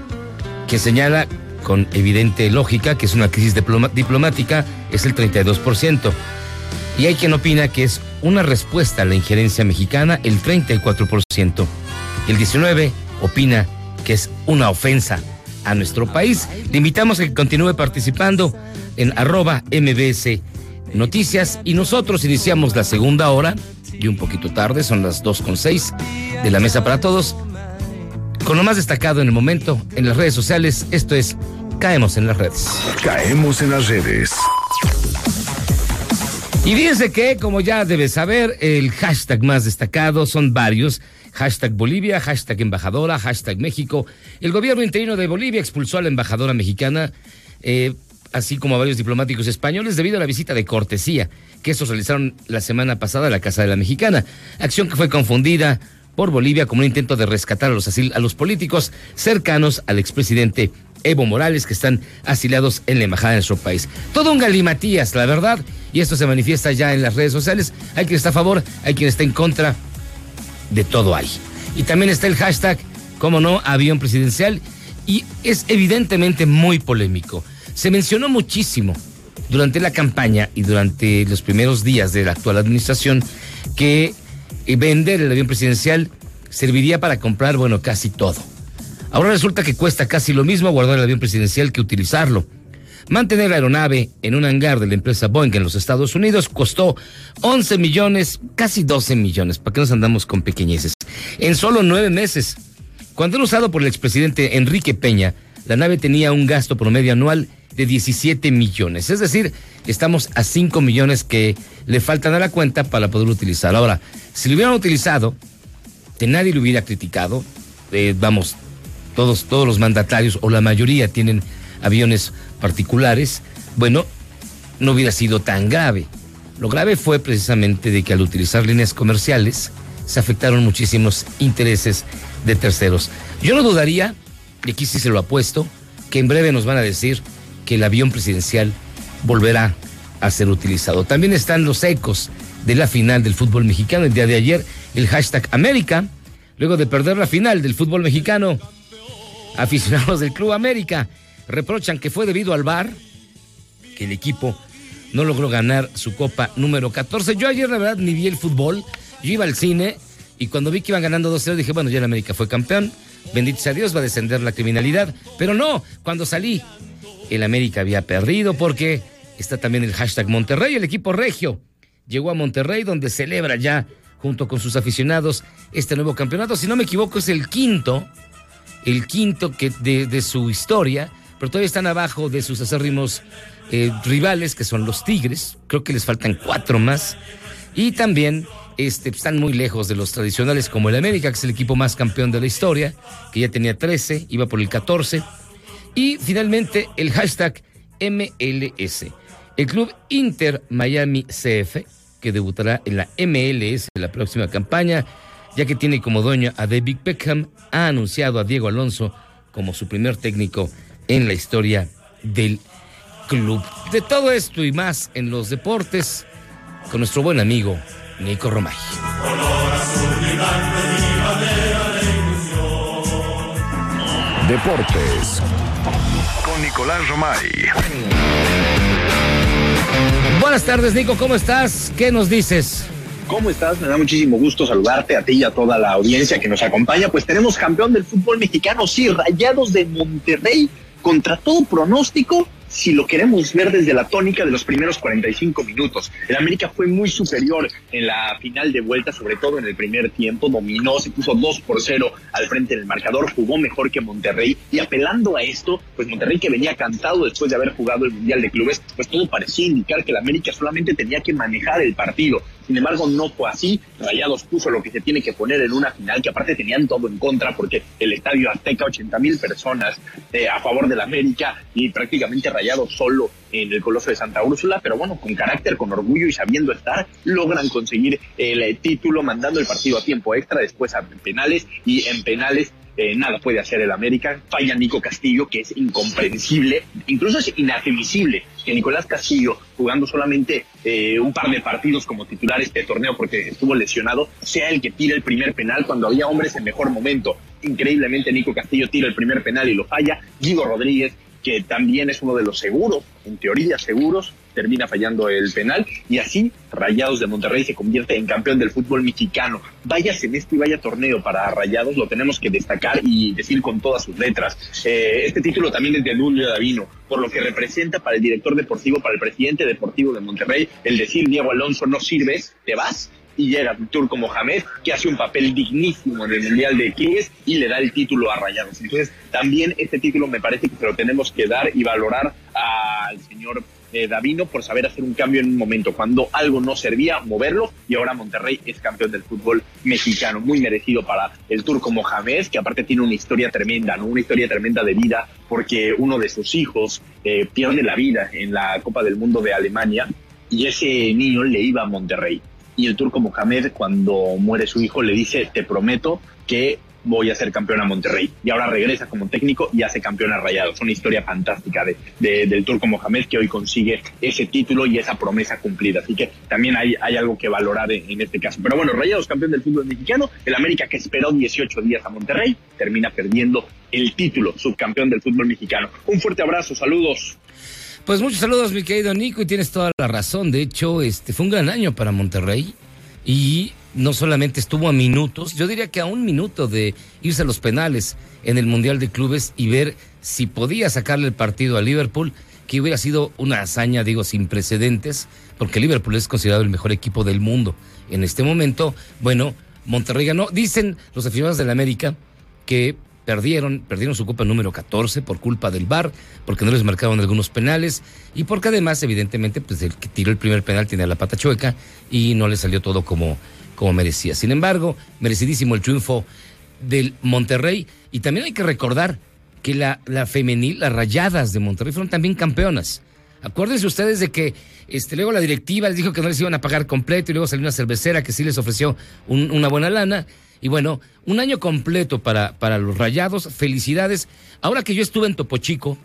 que señala con evidente lógica que es una crisis diplomática es el 32%, y hay quien opina que es una respuesta a la injerencia mexicana el 34%, el 19% opina que es una ofensa a nuestro país. Le invitamos a que continúe participando en arroba MBS Noticias y nosotros iniciamos la segunda hora y un poquito tarde, son las 2.6 de la mesa para todos. Con lo más destacado en el momento en las redes sociales, esto es Caemos en las redes. Caemos en las redes. Y fíjense que, como ya debes saber, el hashtag más destacado son varios. Hashtag Bolivia, hashtag embajadora, hashtag México. El gobierno interino de Bolivia expulsó a la embajadora mexicana, eh, así como a varios diplomáticos españoles, debido a la visita de cortesía que estos realizaron la semana pasada a la Casa de la Mexicana. Acción que fue confundida por Bolivia como un intento de rescatar a los, asil- a los políticos cercanos al expresidente Evo Morales que están asilados en la embajada de nuestro país. Todo un galimatías, la verdad, y esto se manifiesta ya en las redes sociales. Hay quien está a favor, hay quien está en contra, de todo hay. Y también está el hashtag, como no, avión presidencial, y es evidentemente muy polémico. Se mencionó muchísimo durante la campaña y durante los primeros días de la actual administración que eh, vender el avión presidencial serviría para comprar, bueno, casi todo. Ahora resulta que cuesta casi lo mismo guardar el avión presidencial que utilizarlo. Mantener la aeronave en un hangar de la empresa Boeing en los Estados Unidos costó 11 millones, casi 12 millones, ¿para qué nos andamos con pequeñeces? En solo nueve meses. Cuando era usado por el expresidente Enrique Peña, la nave tenía un gasto promedio anual de 17 millones. Es decir, estamos a 5 millones que le faltan a la cuenta para poder utilizar. Ahora, si lo hubieran utilizado, que nadie lo hubiera criticado, eh, vamos, todos, todos los mandatarios o la mayoría tienen aviones particulares, bueno, no hubiera sido tan grave. Lo grave fue precisamente de que al utilizar líneas comerciales se afectaron muchísimos intereses de terceros. Yo no dudaría, y aquí sí se lo apuesto, que en breve nos van a decir que el avión presidencial volverá a ser utilizado. También están los ecos de la final del fútbol mexicano el día de ayer, el hashtag América, luego de perder la final del fútbol mexicano. Aficionados del Club América reprochan que fue debido al VAR que el equipo no logró ganar su copa número 14. Yo ayer, la verdad, ni vi el fútbol. Yo iba al cine y cuando vi que iban ganando 2-0 dije, bueno, ya el América fue campeón. Bendito sea Dios, va a descender la criminalidad. Pero no, cuando salí, el América había perdido porque está también el hashtag Monterrey, el equipo regio. Llegó a Monterrey donde celebra ya, junto con sus aficionados, este nuevo campeonato. Si no me equivoco, es el quinto, el quinto que de, su historia, pero todavía están abajo de sus acérrimos eh, rivales, que son los Tigres. Creo que les faltan cuatro más. Y también este, están muy lejos de los tradicionales como el América, que es el equipo más campeón de la historia, que ya tenía 13, iba por el 14. Y finalmente el hashtag MLS. El club Inter Miami CF, que debutará en la MLS la próxima campaña, ya que tiene como dueño a David Beckham, ha anunciado a Diego Alonso como su primer técnico en la historia del club. De todo esto y más en los deportes, con nuestro buen amigo Nico Romay. Deportes con Nicolás Romay. Buenas tardes, Nico, ¿cómo estás? ¿Qué nos dices? ¿Cómo estás? Me da muchísimo gusto saludarte a ti y a toda la audiencia que nos acompaña. Pues tenemos campeón del fútbol mexicano, sí, Rayados de Monterrey, contra todo pronóstico, si lo queremos ver desde la tónica de los primeros 45 minutos. El América fue muy superior en la final de vuelta, sobre todo en el primer tiempo, dominó, se puso 2 por 0 al frente del marcador, jugó mejor que Monterrey y apelando a esto, pues Monterrey que venía cansado después de haber jugado el Mundial de Clubes, pues todo parecía indicar que el América solamente tenía que manejar el partido. Sin embargo, no fue así. Rayados puso lo que se tiene que poner en una final, que aparte tenían todo en contra, porque el Estadio Azteca, 80 mil personas eh, a favor del América y prácticamente Rayados solo en el Coloso de Santa Úrsula, pero bueno, con carácter, con orgullo y sabiendo estar, logran conseguir el eh, título, mandando el partido a tiempo extra, después a penales y en penales eh, nada puede hacer el América. Falla Nico Castillo, que es incomprensible, incluso es inadmisible que Nicolás Castillo, jugando solamente eh, un par de partidos como titular este torneo porque estuvo lesionado, sea el que tire el primer penal cuando había hombres en mejor momento. Increíblemente Nico Castillo tira el primer penal y lo falla. Guido Rodríguez, que también es uno de los seguros, en teoría seguros, termina fallando el penal y así Rayados de Monterrey se convierte en campeón del fútbol mexicano. Vaya semestre y vaya torneo para Rayados, lo tenemos que destacar y decir con todas sus letras. Eh, este título también es de Julio Davino, por lo que representa para el director deportivo, para el presidente deportivo de Monterrey, el decir Diego Alonso no sirves, te vas y llega Turco Mohamed, que hace un papel dignísimo en el Mundial de Clubes y le da el título a Rayados. Entonces, también este título me parece que se lo tenemos que dar y valorar al señor eh, Davino por saber hacer un cambio en un momento, cuando algo no servía, moverlo, y ahora Monterrey es campeón del fútbol mexicano, muy merecido para el turco Mohamed, que aparte tiene una historia tremenda, ¿no? Una historia tremenda de vida, porque uno de sus hijos eh, pierde la vida en la Copa del Mundo de Alemania, y ese niño le iba a Monterrey y el turco Mohamed cuando muere su hijo le dice, te prometo que voy a ser campeón a Monterrey. Y ahora regresa como técnico y hace campeón a Rayados. Una historia fantástica de, de- del turco Mohamed que hoy consigue ese título y esa promesa cumplida. Así que también hay, hay algo que valorar en, en este caso. Pero bueno, Rayados campeón del fútbol mexicano. El América que esperó 18 días a Monterrey termina perdiendo el título, subcampeón del fútbol mexicano. Un fuerte abrazo, saludos. Pues muchos saludos, mi querido Nico, y tienes toda la razón. De hecho, este fue un gran año para Monterrey y no solamente estuvo a minutos, yo diría que a un minuto de irse a los penales en el Mundial de Clubes y ver si podía sacarle el partido a Liverpool, que hubiera sido una hazaña, digo, sin precedentes, porque Liverpool es considerado el mejor equipo del mundo. En este momento, bueno, Monterrey ganó. Dicen los aficionados del América que perdieron, perdieron su copa número 14 por culpa del VAR, porque no les marcaban algunos penales y porque además, evidentemente, pues el que tiró el primer penal tiene la pata chueca y no le salió todo como, como merecía. Sin embargo, merecidísimo el triunfo del Monterrey y también hay que recordar que la, la femenil, las rayadas de Monterrey fueron también campeonas. Acuérdense ustedes de que este, luego la directiva les dijo que no les iban a pagar completo y luego salió una cervecera que sí les ofreció un- una buena lana. Y bueno, un año completo para, para los rayados. Felicidades. Ahora que yo estuve en Topo Chico,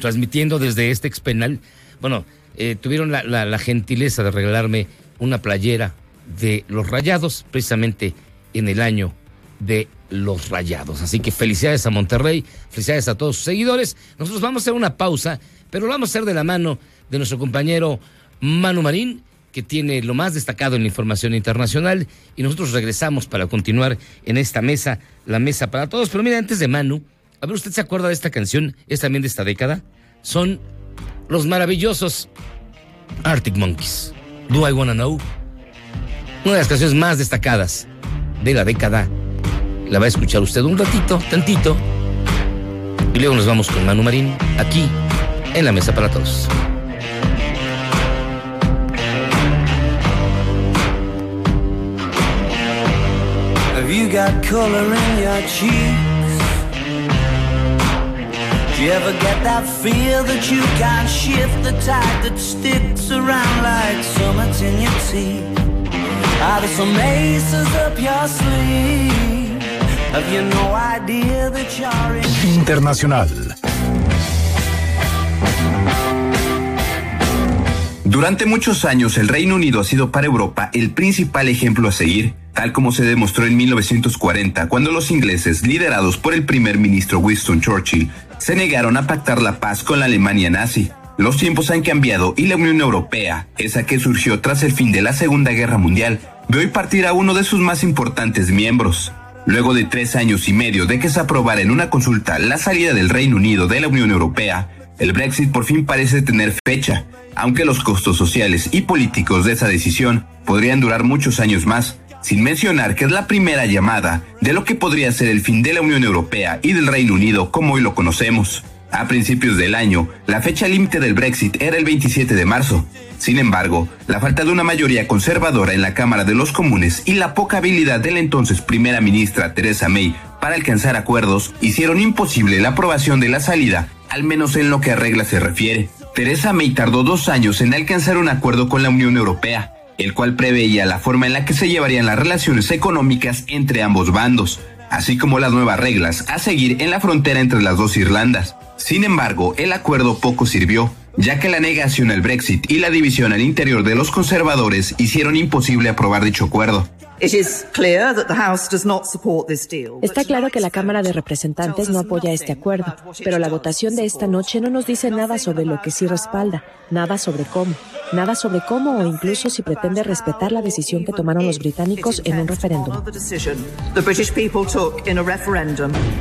transmitiendo desde este expenal, bueno, eh, tuvieron la gentileza de regalarme una playera de los rayados, precisamente en el año de los rayados. Así que felicidades a Monterrey, felicidades a todos sus seguidores. Nosotros vamos a hacer una pausa, pero lo vamos a hacer de la mano de nuestro compañero Manu Marín, que tiene lo más destacado en la información internacional, y nosotros regresamos para continuar en esta mesa, la mesa para todos. Pero mira, antes de Manu, a ver, ¿usted se acuerda de esta canción? Es también de esta década. Son los maravillosos Arctic Monkeys. Do I Wanna Know? una de las canciones más destacadas de la década. La va a escuchar usted un ratito, tantito. Y luego nos vamos con Manu Marín, aquí, en la mesa para todos. Have you got color in your cheeks? Do you ever get that feel that you can't shift the tide that sticks around like summits in your teeth? Are there some aces up your sleeve? Have you no idea that you're in? Internacional. Durante muchos años el Reino Unido ha sido para Europa el principal ejemplo a seguir, tal como se demostró en 1940 cuando los ingleses, liderados por el primer ministro Winston Churchill, se negaron a pactar la paz con la Alemania nazi. Los tiempos han cambiado y la Unión Europea, esa que surgió tras el fin de la Segunda Guerra Mundial, ve hoy partir a uno de sus más importantes miembros. Luego de tres años y medio de que se aprobara en una consulta la salida del Reino Unido de la Unión Europea, el Brexit por fin parece tener fecha, aunque los costos sociales y políticos de esa decisión podrían durar muchos años más, sin mencionar que es la primera llamada de lo que podría ser el fin de la Unión Europea y del Reino Unido como hoy lo conocemos. A principios del año, la fecha límite del Brexit era el 27 de marzo. Sin embargo, la falta de una mayoría conservadora en la Cámara de los Comunes y la poca habilidad de la entonces primera ministra Theresa May para alcanzar acuerdos hicieron imposible la aprobación de la salida, al menos en lo que a reglas se refiere. Theresa May tardó dos años en alcanzar un acuerdo con la Unión Europea, el cual preveía la forma en la que se llevarían las relaciones económicas entre ambos bandos, así como las nuevas reglas a seguir en la frontera entre las dos Irlandas. Sin embargo, el acuerdo poco sirvió, ya que la negación al Brexit y la división al interior de los conservadores hicieron imposible aprobar dicho acuerdo. Está claro que la Cámara de Representantes no apoya este acuerdo, pero la votación de esta noche no nos dice nada sobre lo que sí respalda, nada sobre cómo, nada sobre cómo o incluso si pretende respetar la decisión que tomaron los británicos en un referéndum.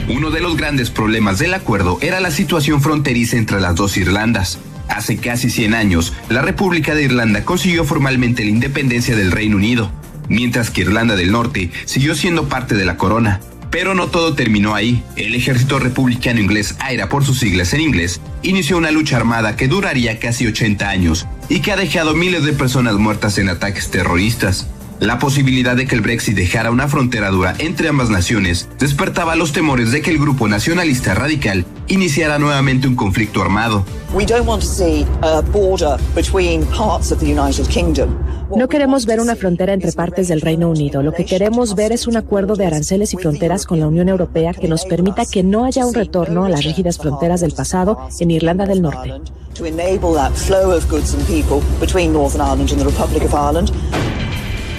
Uno de los grandes problemas del acuerdo era la situación fronteriza entre las dos Irlandas. Hace casi 100 años, la República de Irlanda consiguió formalmente la independencia del Reino Unido, mientras que Irlanda del Norte siguió siendo parte de la corona. Pero no todo terminó ahí. El ejército republicano inglés, AIRA por sus siglas en inglés, inició una lucha armada que duraría casi 80 años y que ha dejado miles de personas muertas en ataques terroristas. La posibilidad de que el Brexit dejara una frontera dura entre ambas naciones despertaba los temores de que el grupo nacionalista radical iniciara nuevamente un conflicto armado. No queremos ver una frontera entre partes del Reino Unido. Lo que queremos ver es un acuerdo de aranceles y fronteras con la Unión Europea que nos permita que no haya un retorno a las rígidas fronteras del pasado en Irlanda del Norte.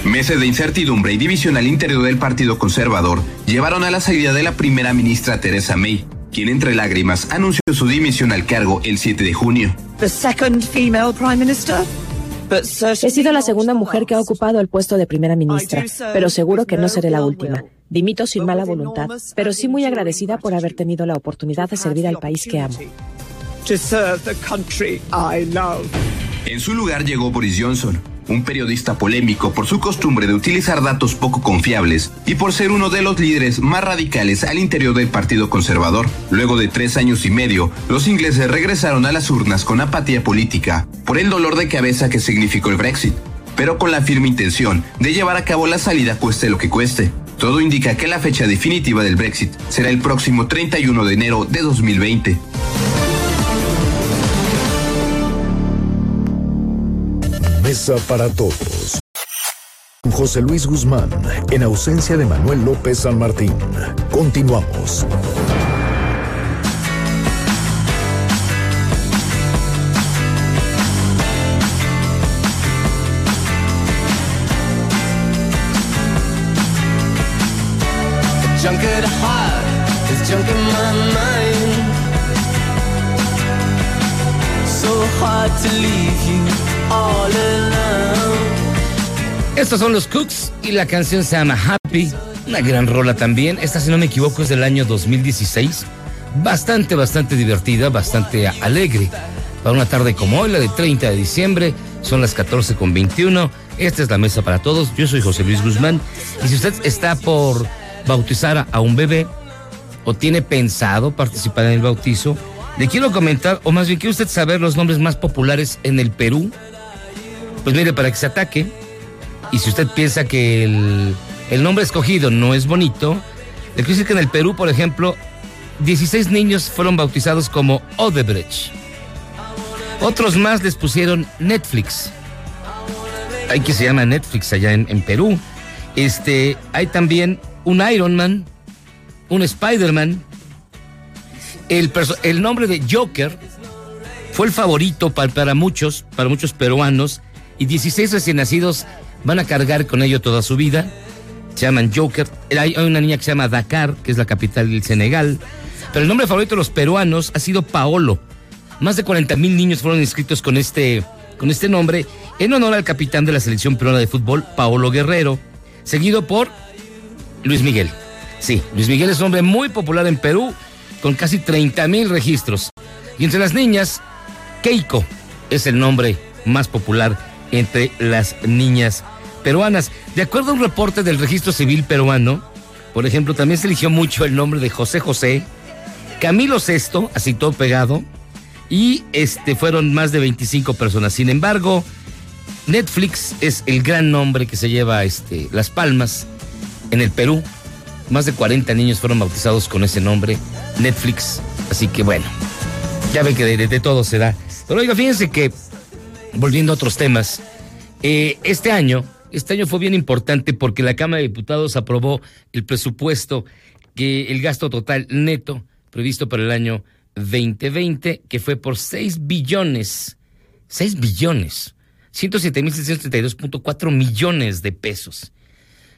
Meses de incertidumbre y división al interior del Partido Conservador llevaron a la salida de la primera ministra Theresa May, quien entre lágrimas anunció su dimisión al cargo el 7 de junio. He sido la segunda mujer que ha ocupado el puesto de primera ministra, pero seguro que no seré la última. Dimito sin mala voluntad, pero sí muy agradecida por haber tenido la oportunidad de servir al país que amo. En su lugar llegó Boris Johnson, un periodista polémico por su costumbre de utilizar datos poco confiables y por ser uno de los líderes más radicales al interior del Partido Conservador. Luego de tres años y medio, los ingleses regresaron a las urnas con apatía política por el dolor de cabeza que significó el Brexit, pero con la firme intención de llevar a cabo la salida cueste lo que cueste. Todo indica que la fecha definitiva del Brexit será el próximo 31 de enero de 2020. Para todos. José Luis Guzmán, en ausencia de Manuel López San Martín. Continuamos. Heart is. So. Estos son los Cooks y la canción se llama Happy. Una gran rola también. Esta, si no me equivoco, es del año 2016. Bastante, bastante divertida, bastante alegre. Para una tarde como hoy, la de 30 de diciembre, son las 14 con 21. Esta es la mesa para todos. Yo soy José Luis Guzmán. Y si usted está por bautizar a un bebé o tiene pensado participar en el bautizo, le quiero comentar, o más bien, ¿quiere usted saber los nombres más populares en el Perú? Pues mire, para que se ataque, y si usted piensa que el, el nombre escogido no es bonito, le quiero decir que en el Perú, por ejemplo, 16 niños fueron bautizados como Odebrecht. Otros más les pusieron Netflix. Hay que se llama Netflix allá en, en Perú. Este, hay también un Iron Man, un Spider-Man. El, el nombre de Joker fue el favorito pa- para, muchos, para muchos peruanos, y 16 recién nacidos van a cargar con ello toda su vida. Se llaman Joker. Hay una niña que se llama Dakar, que es la capital del Senegal. Pero el nombre favorito de los peruanos ha sido Paolo. Más de 40 mil niños fueron inscritos con este, con este nombre en honor al capitán de la selección peruana de fútbol, Paolo Guerrero, seguido por Luis Miguel. Sí, Luis Miguel es un hombre muy popular en Perú, con casi 30 mil registros. Y entre las niñas, Keiko es el nombre más popular entre las niñas peruanas. De acuerdo a un reporte del registro civil peruano, por ejemplo, también se eligió mucho el nombre de José José, Camilo VI, así todo pegado, y este fueron más de 25 personas. Sin embargo, Netflix es el gran nombre que se lleva este, las palmas en el Perú. Más de 40 niños fueron bautizados con ese nombre, Netflix. Así que bueno, ya ve que de, de- de todo se da. Pero oiga, fíjense que, volviendo a otros temas, eh, este año, este año fue bien importante porque la Cámara de Diputados aprobó el presupuesto que el gasto total neto previsto para el año 2020, que fue por 6 billones, 6 billones, 107.632.4 millones de pesos.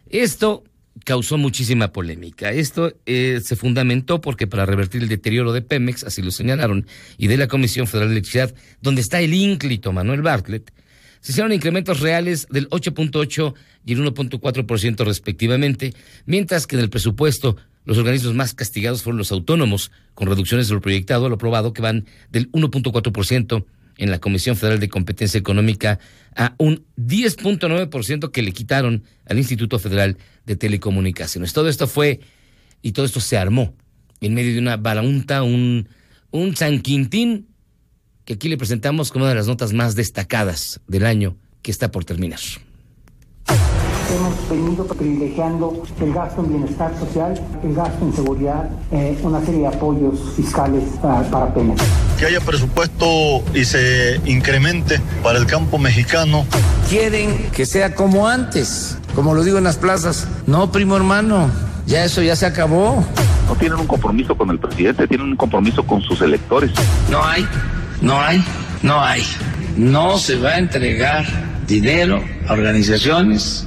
Esto causó muchísima polémica. Esto eh, se fundamentó porque para revertir el deterioro de Pemex, así lo señalaron, y de la Comisión Federal de Electricidad, donde está el ínclito Manuel Bartlett, se hicieron incrementos reales del 8.8 y el 1.4% respectivamente, mientras que en el presupuesto los organismos más castigados fueron los autónomos, con reducciones de lo proyectado lo aprobado que van del 1.4% en la Comisión Federal de Competencia Económica a un 10.9% que le quitaron al Instituto Federal de Telecomunicaciones. Todo esto fue y todo esto se armó en medio de una balaunta, un, un San Quintín que aquí le presentamos como una de las notas más destacadas del año que está por terminar. Hemos venido privilegiando el gasto en bienestar social, el gasto en seguridad, eh, una serie de apoyos fiscales para, para Pemex. Que haya presupuesto y se incremente para el campo mexicano. Quieren que sea como antes, como lo digo en las plazas. No, primo hermano, ya eso ya se acabó. No tienen un compromiso con el presidente, tienen un compromiso con sus electores. No hay, no hay, no hay. No se va a entregar dinero a organizaciones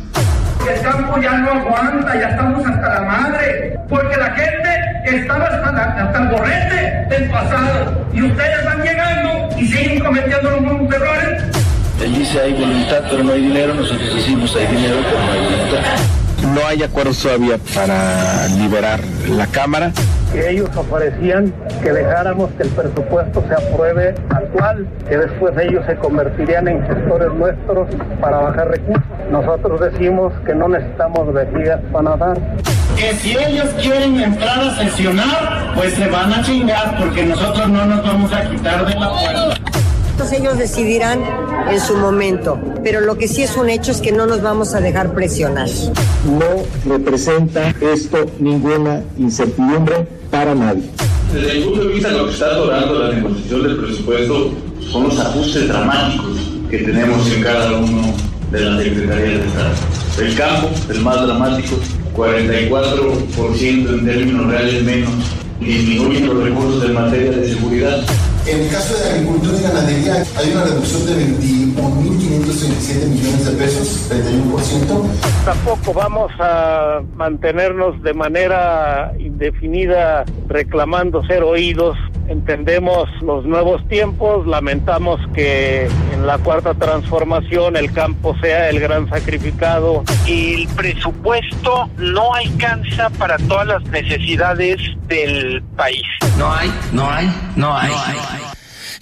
El campo ya no aguanta, ya estamos hasta la madre, porque la gente estaba hasta, la- hasta el borrete del pasado y ustedes van llegando y siguen cometiendo los mismos errores. Él dice hay voluntad pero no hay dinero, nosotros decimos hay dinero pero no hay voluntad. No hay acuerdos todavía para liberar la Cámara. Que ellos ofrecían que dejáramos que el presupuesto se apruebe actual, que después ellos se convertirían en gestores nuestros para bajar recursos. Nosotros decimos que no necesitamos vejigas para nadar. Que si ellos quieren entrar a sesionar, pues se van a chingar, porque nosotros no nos vamos a quitar de la puerta. Entonces ellos decidirán en su momento, pero lo que sí es un hecho es que no nos vamos a dejar presionar. No representa esto ninguna incertidumbre para nadie. Desde mi punto de vista, lo que está atorando la negociación del presupuesto son los ajustes dramáticos que tenemos en cada uno de las secretarías de Estado. El campo, el más dramático, 44% en términos reales menos, disminuyen los recursos en materia de seguridad. En el caso de agricultura y ganadería hay una reducción de 21.537 millones de pesos, 31%. Tampoco vamos a mantenernos de manera indefinida reclamando ser oídos. Entendemos los nuevos tiempos, lamentamos que en la cuarta transformación el campo sea el gran sacrificado. El presupuesto no alcanza para todas las necesidades del país. No hay, no hay, no hay.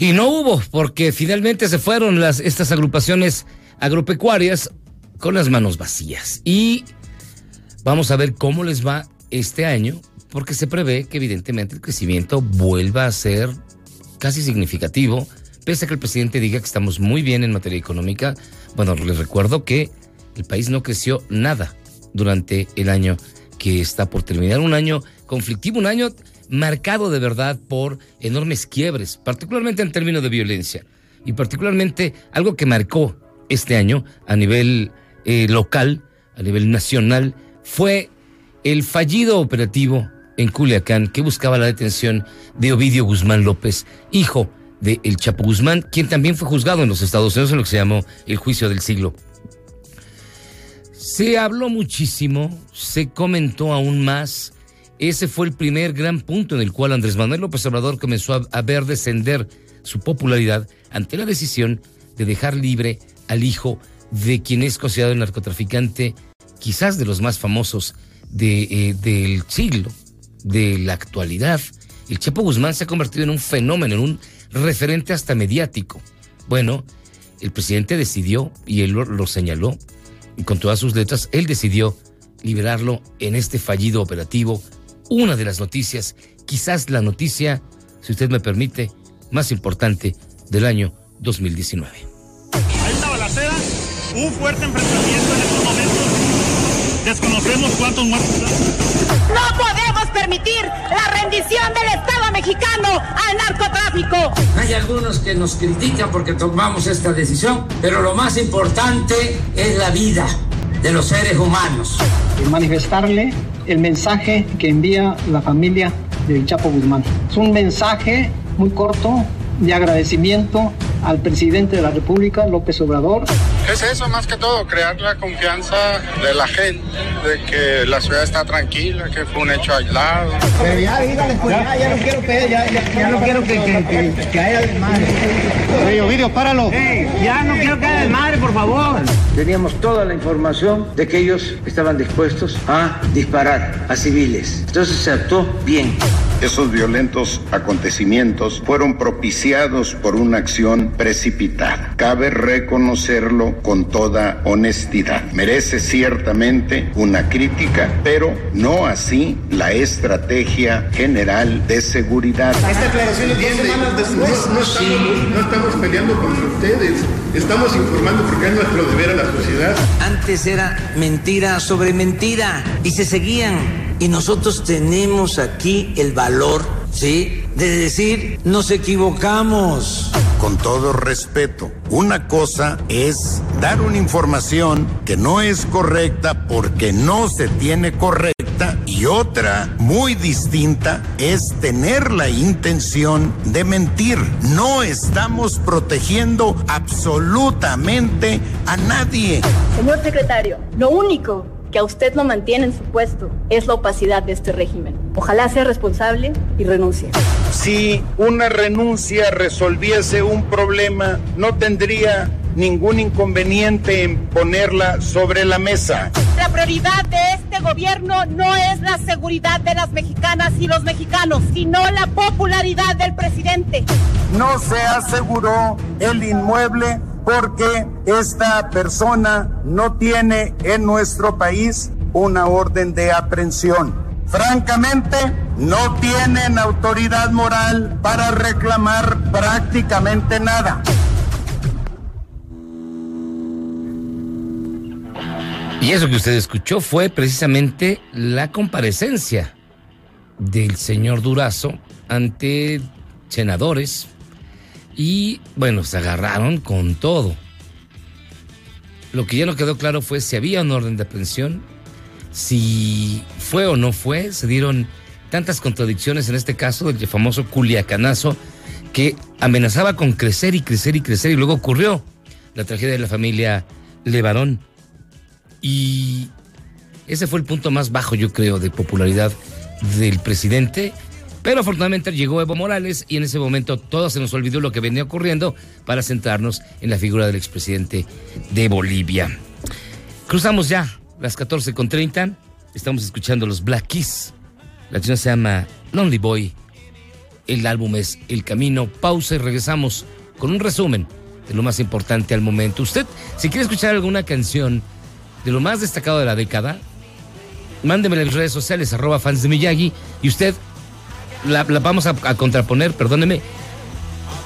Y no hubo, porque finalmente se fueron las, estas agrupaciones agropecuarias con las manos vacías. Y vamos a ver cómo les va este año, porque se prevé que evidentemente el crecimiento vuelva a ser casi significativo, pese a que el presidente diga que estamos muy bien en materia económica. Bueno, les recuerdo que el país no creció nada durante el año que está por terminar. Un año conflictivo, un año marcado de verdad por enormes quiebres, particularmente en términos de violencia. Y particularmente algo que marcó este año a nivel eh, local, a nivel nacional, fue el fallido operativo en Culiacán que buscaba la detención de Ovidio Guzmán López, hijo de El Chapo Guzmán, quien también fue juzgado en los Estados Unidos en lo que se llamó el juicio del siglo. Se habló muchísimo, se comentó aún más. Ese fue el primer gran punto en el cual Andrés Manuel López Obrador comenzó a, ver descender su popularidad ante la decisión de dejar libre al hijo de quien es considerado el narcotraficante, quizás de los más famosos eh, del siglo, de la actualidad. El Chapo Guzmán se ha convertido en un fenómeno, en un referente hasta mediático. Bueno, el presidente decidió, y él lo, lo señaló, y con todas sus letras, él decidió liberarlo en este fallido operativo. Una de las noticias, quizás la noticia, si usted me permite, más importante del año 2019. Hay una balacera, un fuerte enfrentamiento en estos momentos. Desconocemos cuántos muertos hay. No podemos permitir la rendición del Estado mexicano al narcotráfico. Hay algunos que nos critican porque tomamos esta decisión, pero lo más importante es la vida de los seres humanos. manifestarle el mensaje que envía la familia del Chapo Guzmán. Es un mensaje muy corto de agradecimiento al presidente de la República, López Obrador. Es eso más que todo, crear la confianza de la gente, de que la ciudad está tranquila, que fue un hecho aislado. Pero ya, dígale, pues ya, ya no quiero que, ya, ya, ya no quiero que, que, que, que haya desmadre. Oye, Ovidio, páralo. ya no quiero que haya desmadre, por favor. Teníamos toda la información de que ellos estaban dispuestos a disparar a civiles. Entonces se actuó bien. Esos violentos acontecimientos fueron propiciados por una acción precipitada. Cabe reconocerlo con toda honestidad. Merece ciertamente una crítica, pero no así la estrategia general de seguridad. Esta aclaración es dos semanas después. No, no estamos, no estamos peleando contra ustedes. Estamos informando porque es nuestro deber a la sociedad. Antes era mentira sobre mentira y se seguían. Y nosotros tenemos aquí el valor, ¿sí? De decir, nos equivocamos. Con todo respeto, una cosa es dar una información que no es correcta porque no se tiene correcta y otra muy distinta es tener la intención de mentir. No estamos protegiendo absolutamente a nadie. Señor secretario, lo único que a usted lo mantiene en su puesto es la opacidad de este régimen. Ojalá sea responsable y renuncie. Si una renuncia resolviese un problema, no tendría ningún inconveniente en ponerla sobre la mesa. La prioridad de este gobierno no es la seguridad de las mexicanas y los mexicanos, sino la popularidad del presidente. No se aseguró el inmueble porque esta persona no tiene en nuestro país una orden de aprehensión. Francamente, no tienen autoridad moral para reclamar prácticamente nada. Y eso que usted escuchó fue precisamente la comparecencia del señor Durazo ante senadores y bueno, se agarraron con todo. Lo que ya no quedó claro fue si había un orden de aprehensión, si fue o no fue, se dieron tantas contradicciones en este caso del famoso culiacanazo que amenazaba con crecer y crecer y crecer y luego ocurrió la tragedia de la familia Levarón. Y ese fue el punto más bajo, yo creo, de popularidad del presidente. Pero afortunadamente llegó Evo Morales y en ese momento todo se nos olvidó lo que venía ocurriendo para centrarnos en la figura del expresidente de Bolivia. Cruzamos ya las 14 con 30. Estamos escuchando los Black Keys. La canción se llama Lonely Boy. El álbum es El Camino. Pausa y regresamos con un resumen de lo más importante al momento. Usted, si quiere escuchar alguna canción de lo más destacado de la década, mándeme en las redes sociales, arroba fans de Miyagi, y usted la, la vamos a, a, contraponer, perdóneme,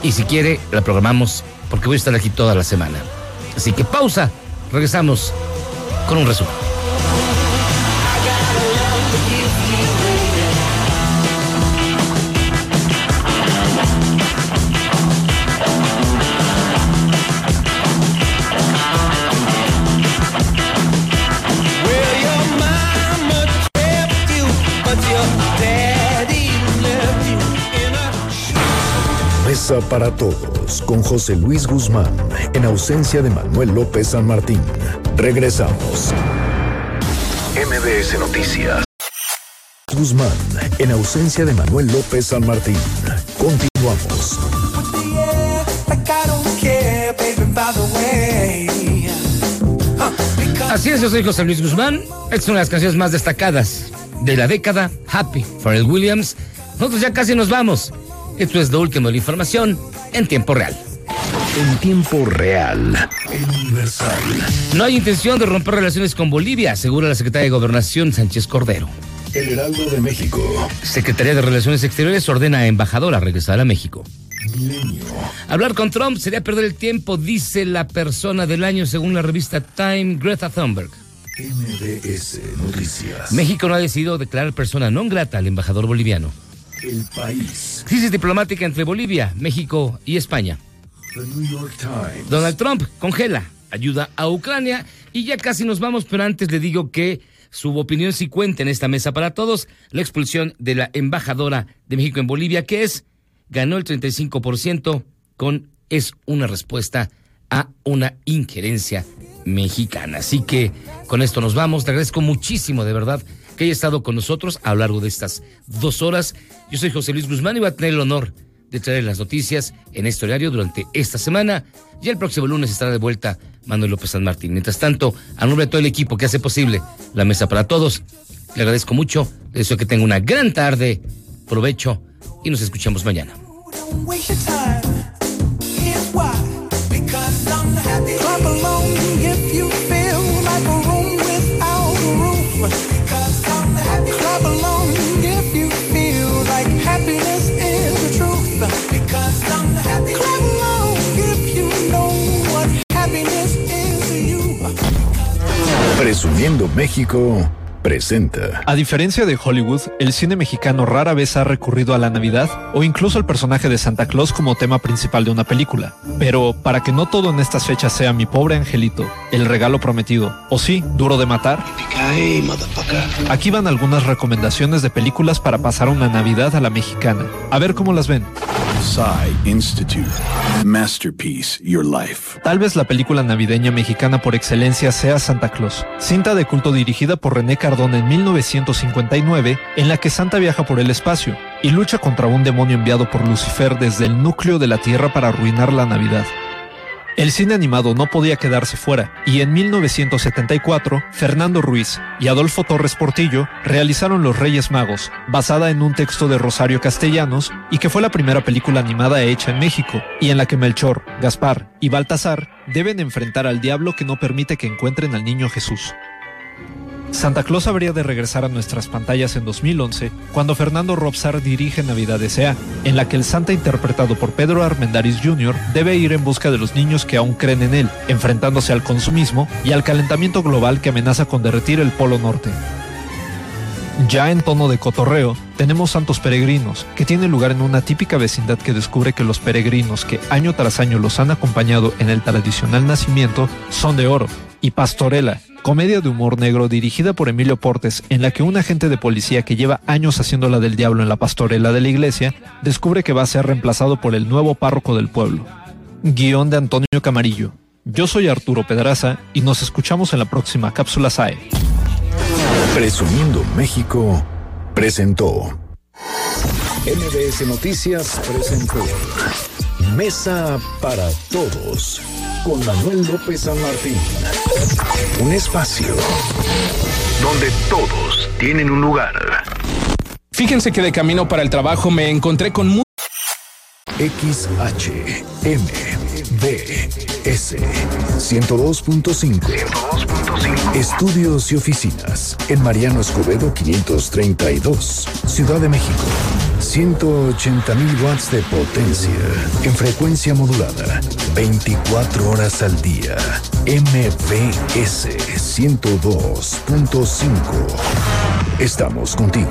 y si quiere, la programamos, porque voy a estar aquí toda la semana. Así que pausa, regresamos con un resumen. Para todos con José Luis Guzmán en ausencia de Manuel López San Martín. Regresamos. MBS Noticias. Guzmán en ausencia de Manuel López San Martín. Continuamos. Así es, yo soy José Luis Guzmán. Esta es una de las canciones más destacadas de la década, Happy, Pharrell Williams. Nosotros ya casi nos vamos. Esto es lo último de la información en tiempo real. En tiempo real. Universal. No hay intención de romper relaciones con Bolivia, asegura la secretaria de Gobernación Sánchez Cordero. El Heraldo de México. Secretaría de Relaciones Exteriores ordena a embajadora regresar a México. Milenio. Hablar con Trump sería perder el tiempo, dice la persona del año según la revista Time, Greta Thunberg. MBS Noticias. México no ha decidido declarar persona non grata al embajador boliviano. El país. Crisis diplomática entre Bolivia, México y España. The New York Times. Donald Trump congela ayuda a Ucrania y ya casi nos vamos, pero antes le digo que su opinión sí cuenta en esta mesa para todos. La expulsión de la embajadora de México en Bolivia, que es, ganó el 35% con, es una respuesta a una injerencia mexicana. Así que con esto nos vamos. Te agradezco muchísimo, de verdad, que haya estado con nosotros a lo largo de estas dos horas. Yo soy José Luis Guzmán y voy a tener el honor de traer las noticias en este horario durante esta semana. Y el próximo lunes estará de vuelta Manuel López San Martín. Mientras tanto, a nombre de todo el equipo que hace posible la mesa para todos, le agradezco mucho. Le deseo que tenga una gran tarde, provecho y nos escuchamos mañana. Presumiendo México presenta. A diferencia de Hollywood, el cine mexicano rara vez ha recurrido a la Navidad o incluso al personaje de Santa Claus como tema principal de una película. Pero para que no todo en estas fechas sea mi pobre angelito, el regalo prometido, o sí, duro de matar, aquí van algunas recomendaciones de películas para pasar una Navidad a la mexicana. A ver cómo las ven. Psy Institute. Masterpiece Your Life. Tal vez la película navideña mexicana por excelencia sea Santa Claus, cinta de culto dirigida por René Cardona en 1959, en la que Santa viaja por el espacio y lucha contra un demonio enviado por Lucifer desde el núcleo de la Tierra para arruinar la Navidad. El cine animado no podía quedarse fuera, y en 1974, Fernando Ruiz y Adolfo Torres Portillo realizaron Los Reyes Magos, basada en un texto de Rosario Castellanos, y que fue la primera película animada hecha en México, y en la que Melchor, Gaspar y Baltasar deben enfrentar al diablo que no permite que encuentren al niño Jesús. Santa Claus habría de regresar a nuestras pantallas en 2011, cuando Fernando Robsar dirige Navidad S.A., en la que el Santa interpretado por Pedro Armendáriz Jr. debe ir en busca de los niños que aún creen en él, enfrentándose al consumismo y al calentamiento global que amenaza con derretir el Polo Norte. Ya en tono de cotorreo, tenemos Santos Peregrinos, que tiene lugar en una típica vecindad que descubre que los peregrinos que año tras año los han acompañado en el tradicional nacimiento son de oro. Y Pastorela, comedia de humor negro dirigida por Emilio Portes, en la que un agente de policía que lleva años haciendo la del diablo en la pastorela de la iglesia, descubre que va a ser reemplazado por el nuevo párroco del pueblo. Guión de Antonio Camarillo. Yo soy Arturo Pedraza y nos escuchamos en la próxima cápsula SAE. Presumiendo México presentó. MBS Noticias presentó. Mesa para todos. Con Manuel López San Martín. Un espacio donde todos tienen un lugar. Fíjense que de camino para el trabajo me encontré con mu- XH M B S 102.5 Estudios y oficinas en Mariano Escobedo 532 Ciudad de México 180 mil watts de potencia en frecuencia modulada 24 horas al día. MBS 102.5 Estamos contigo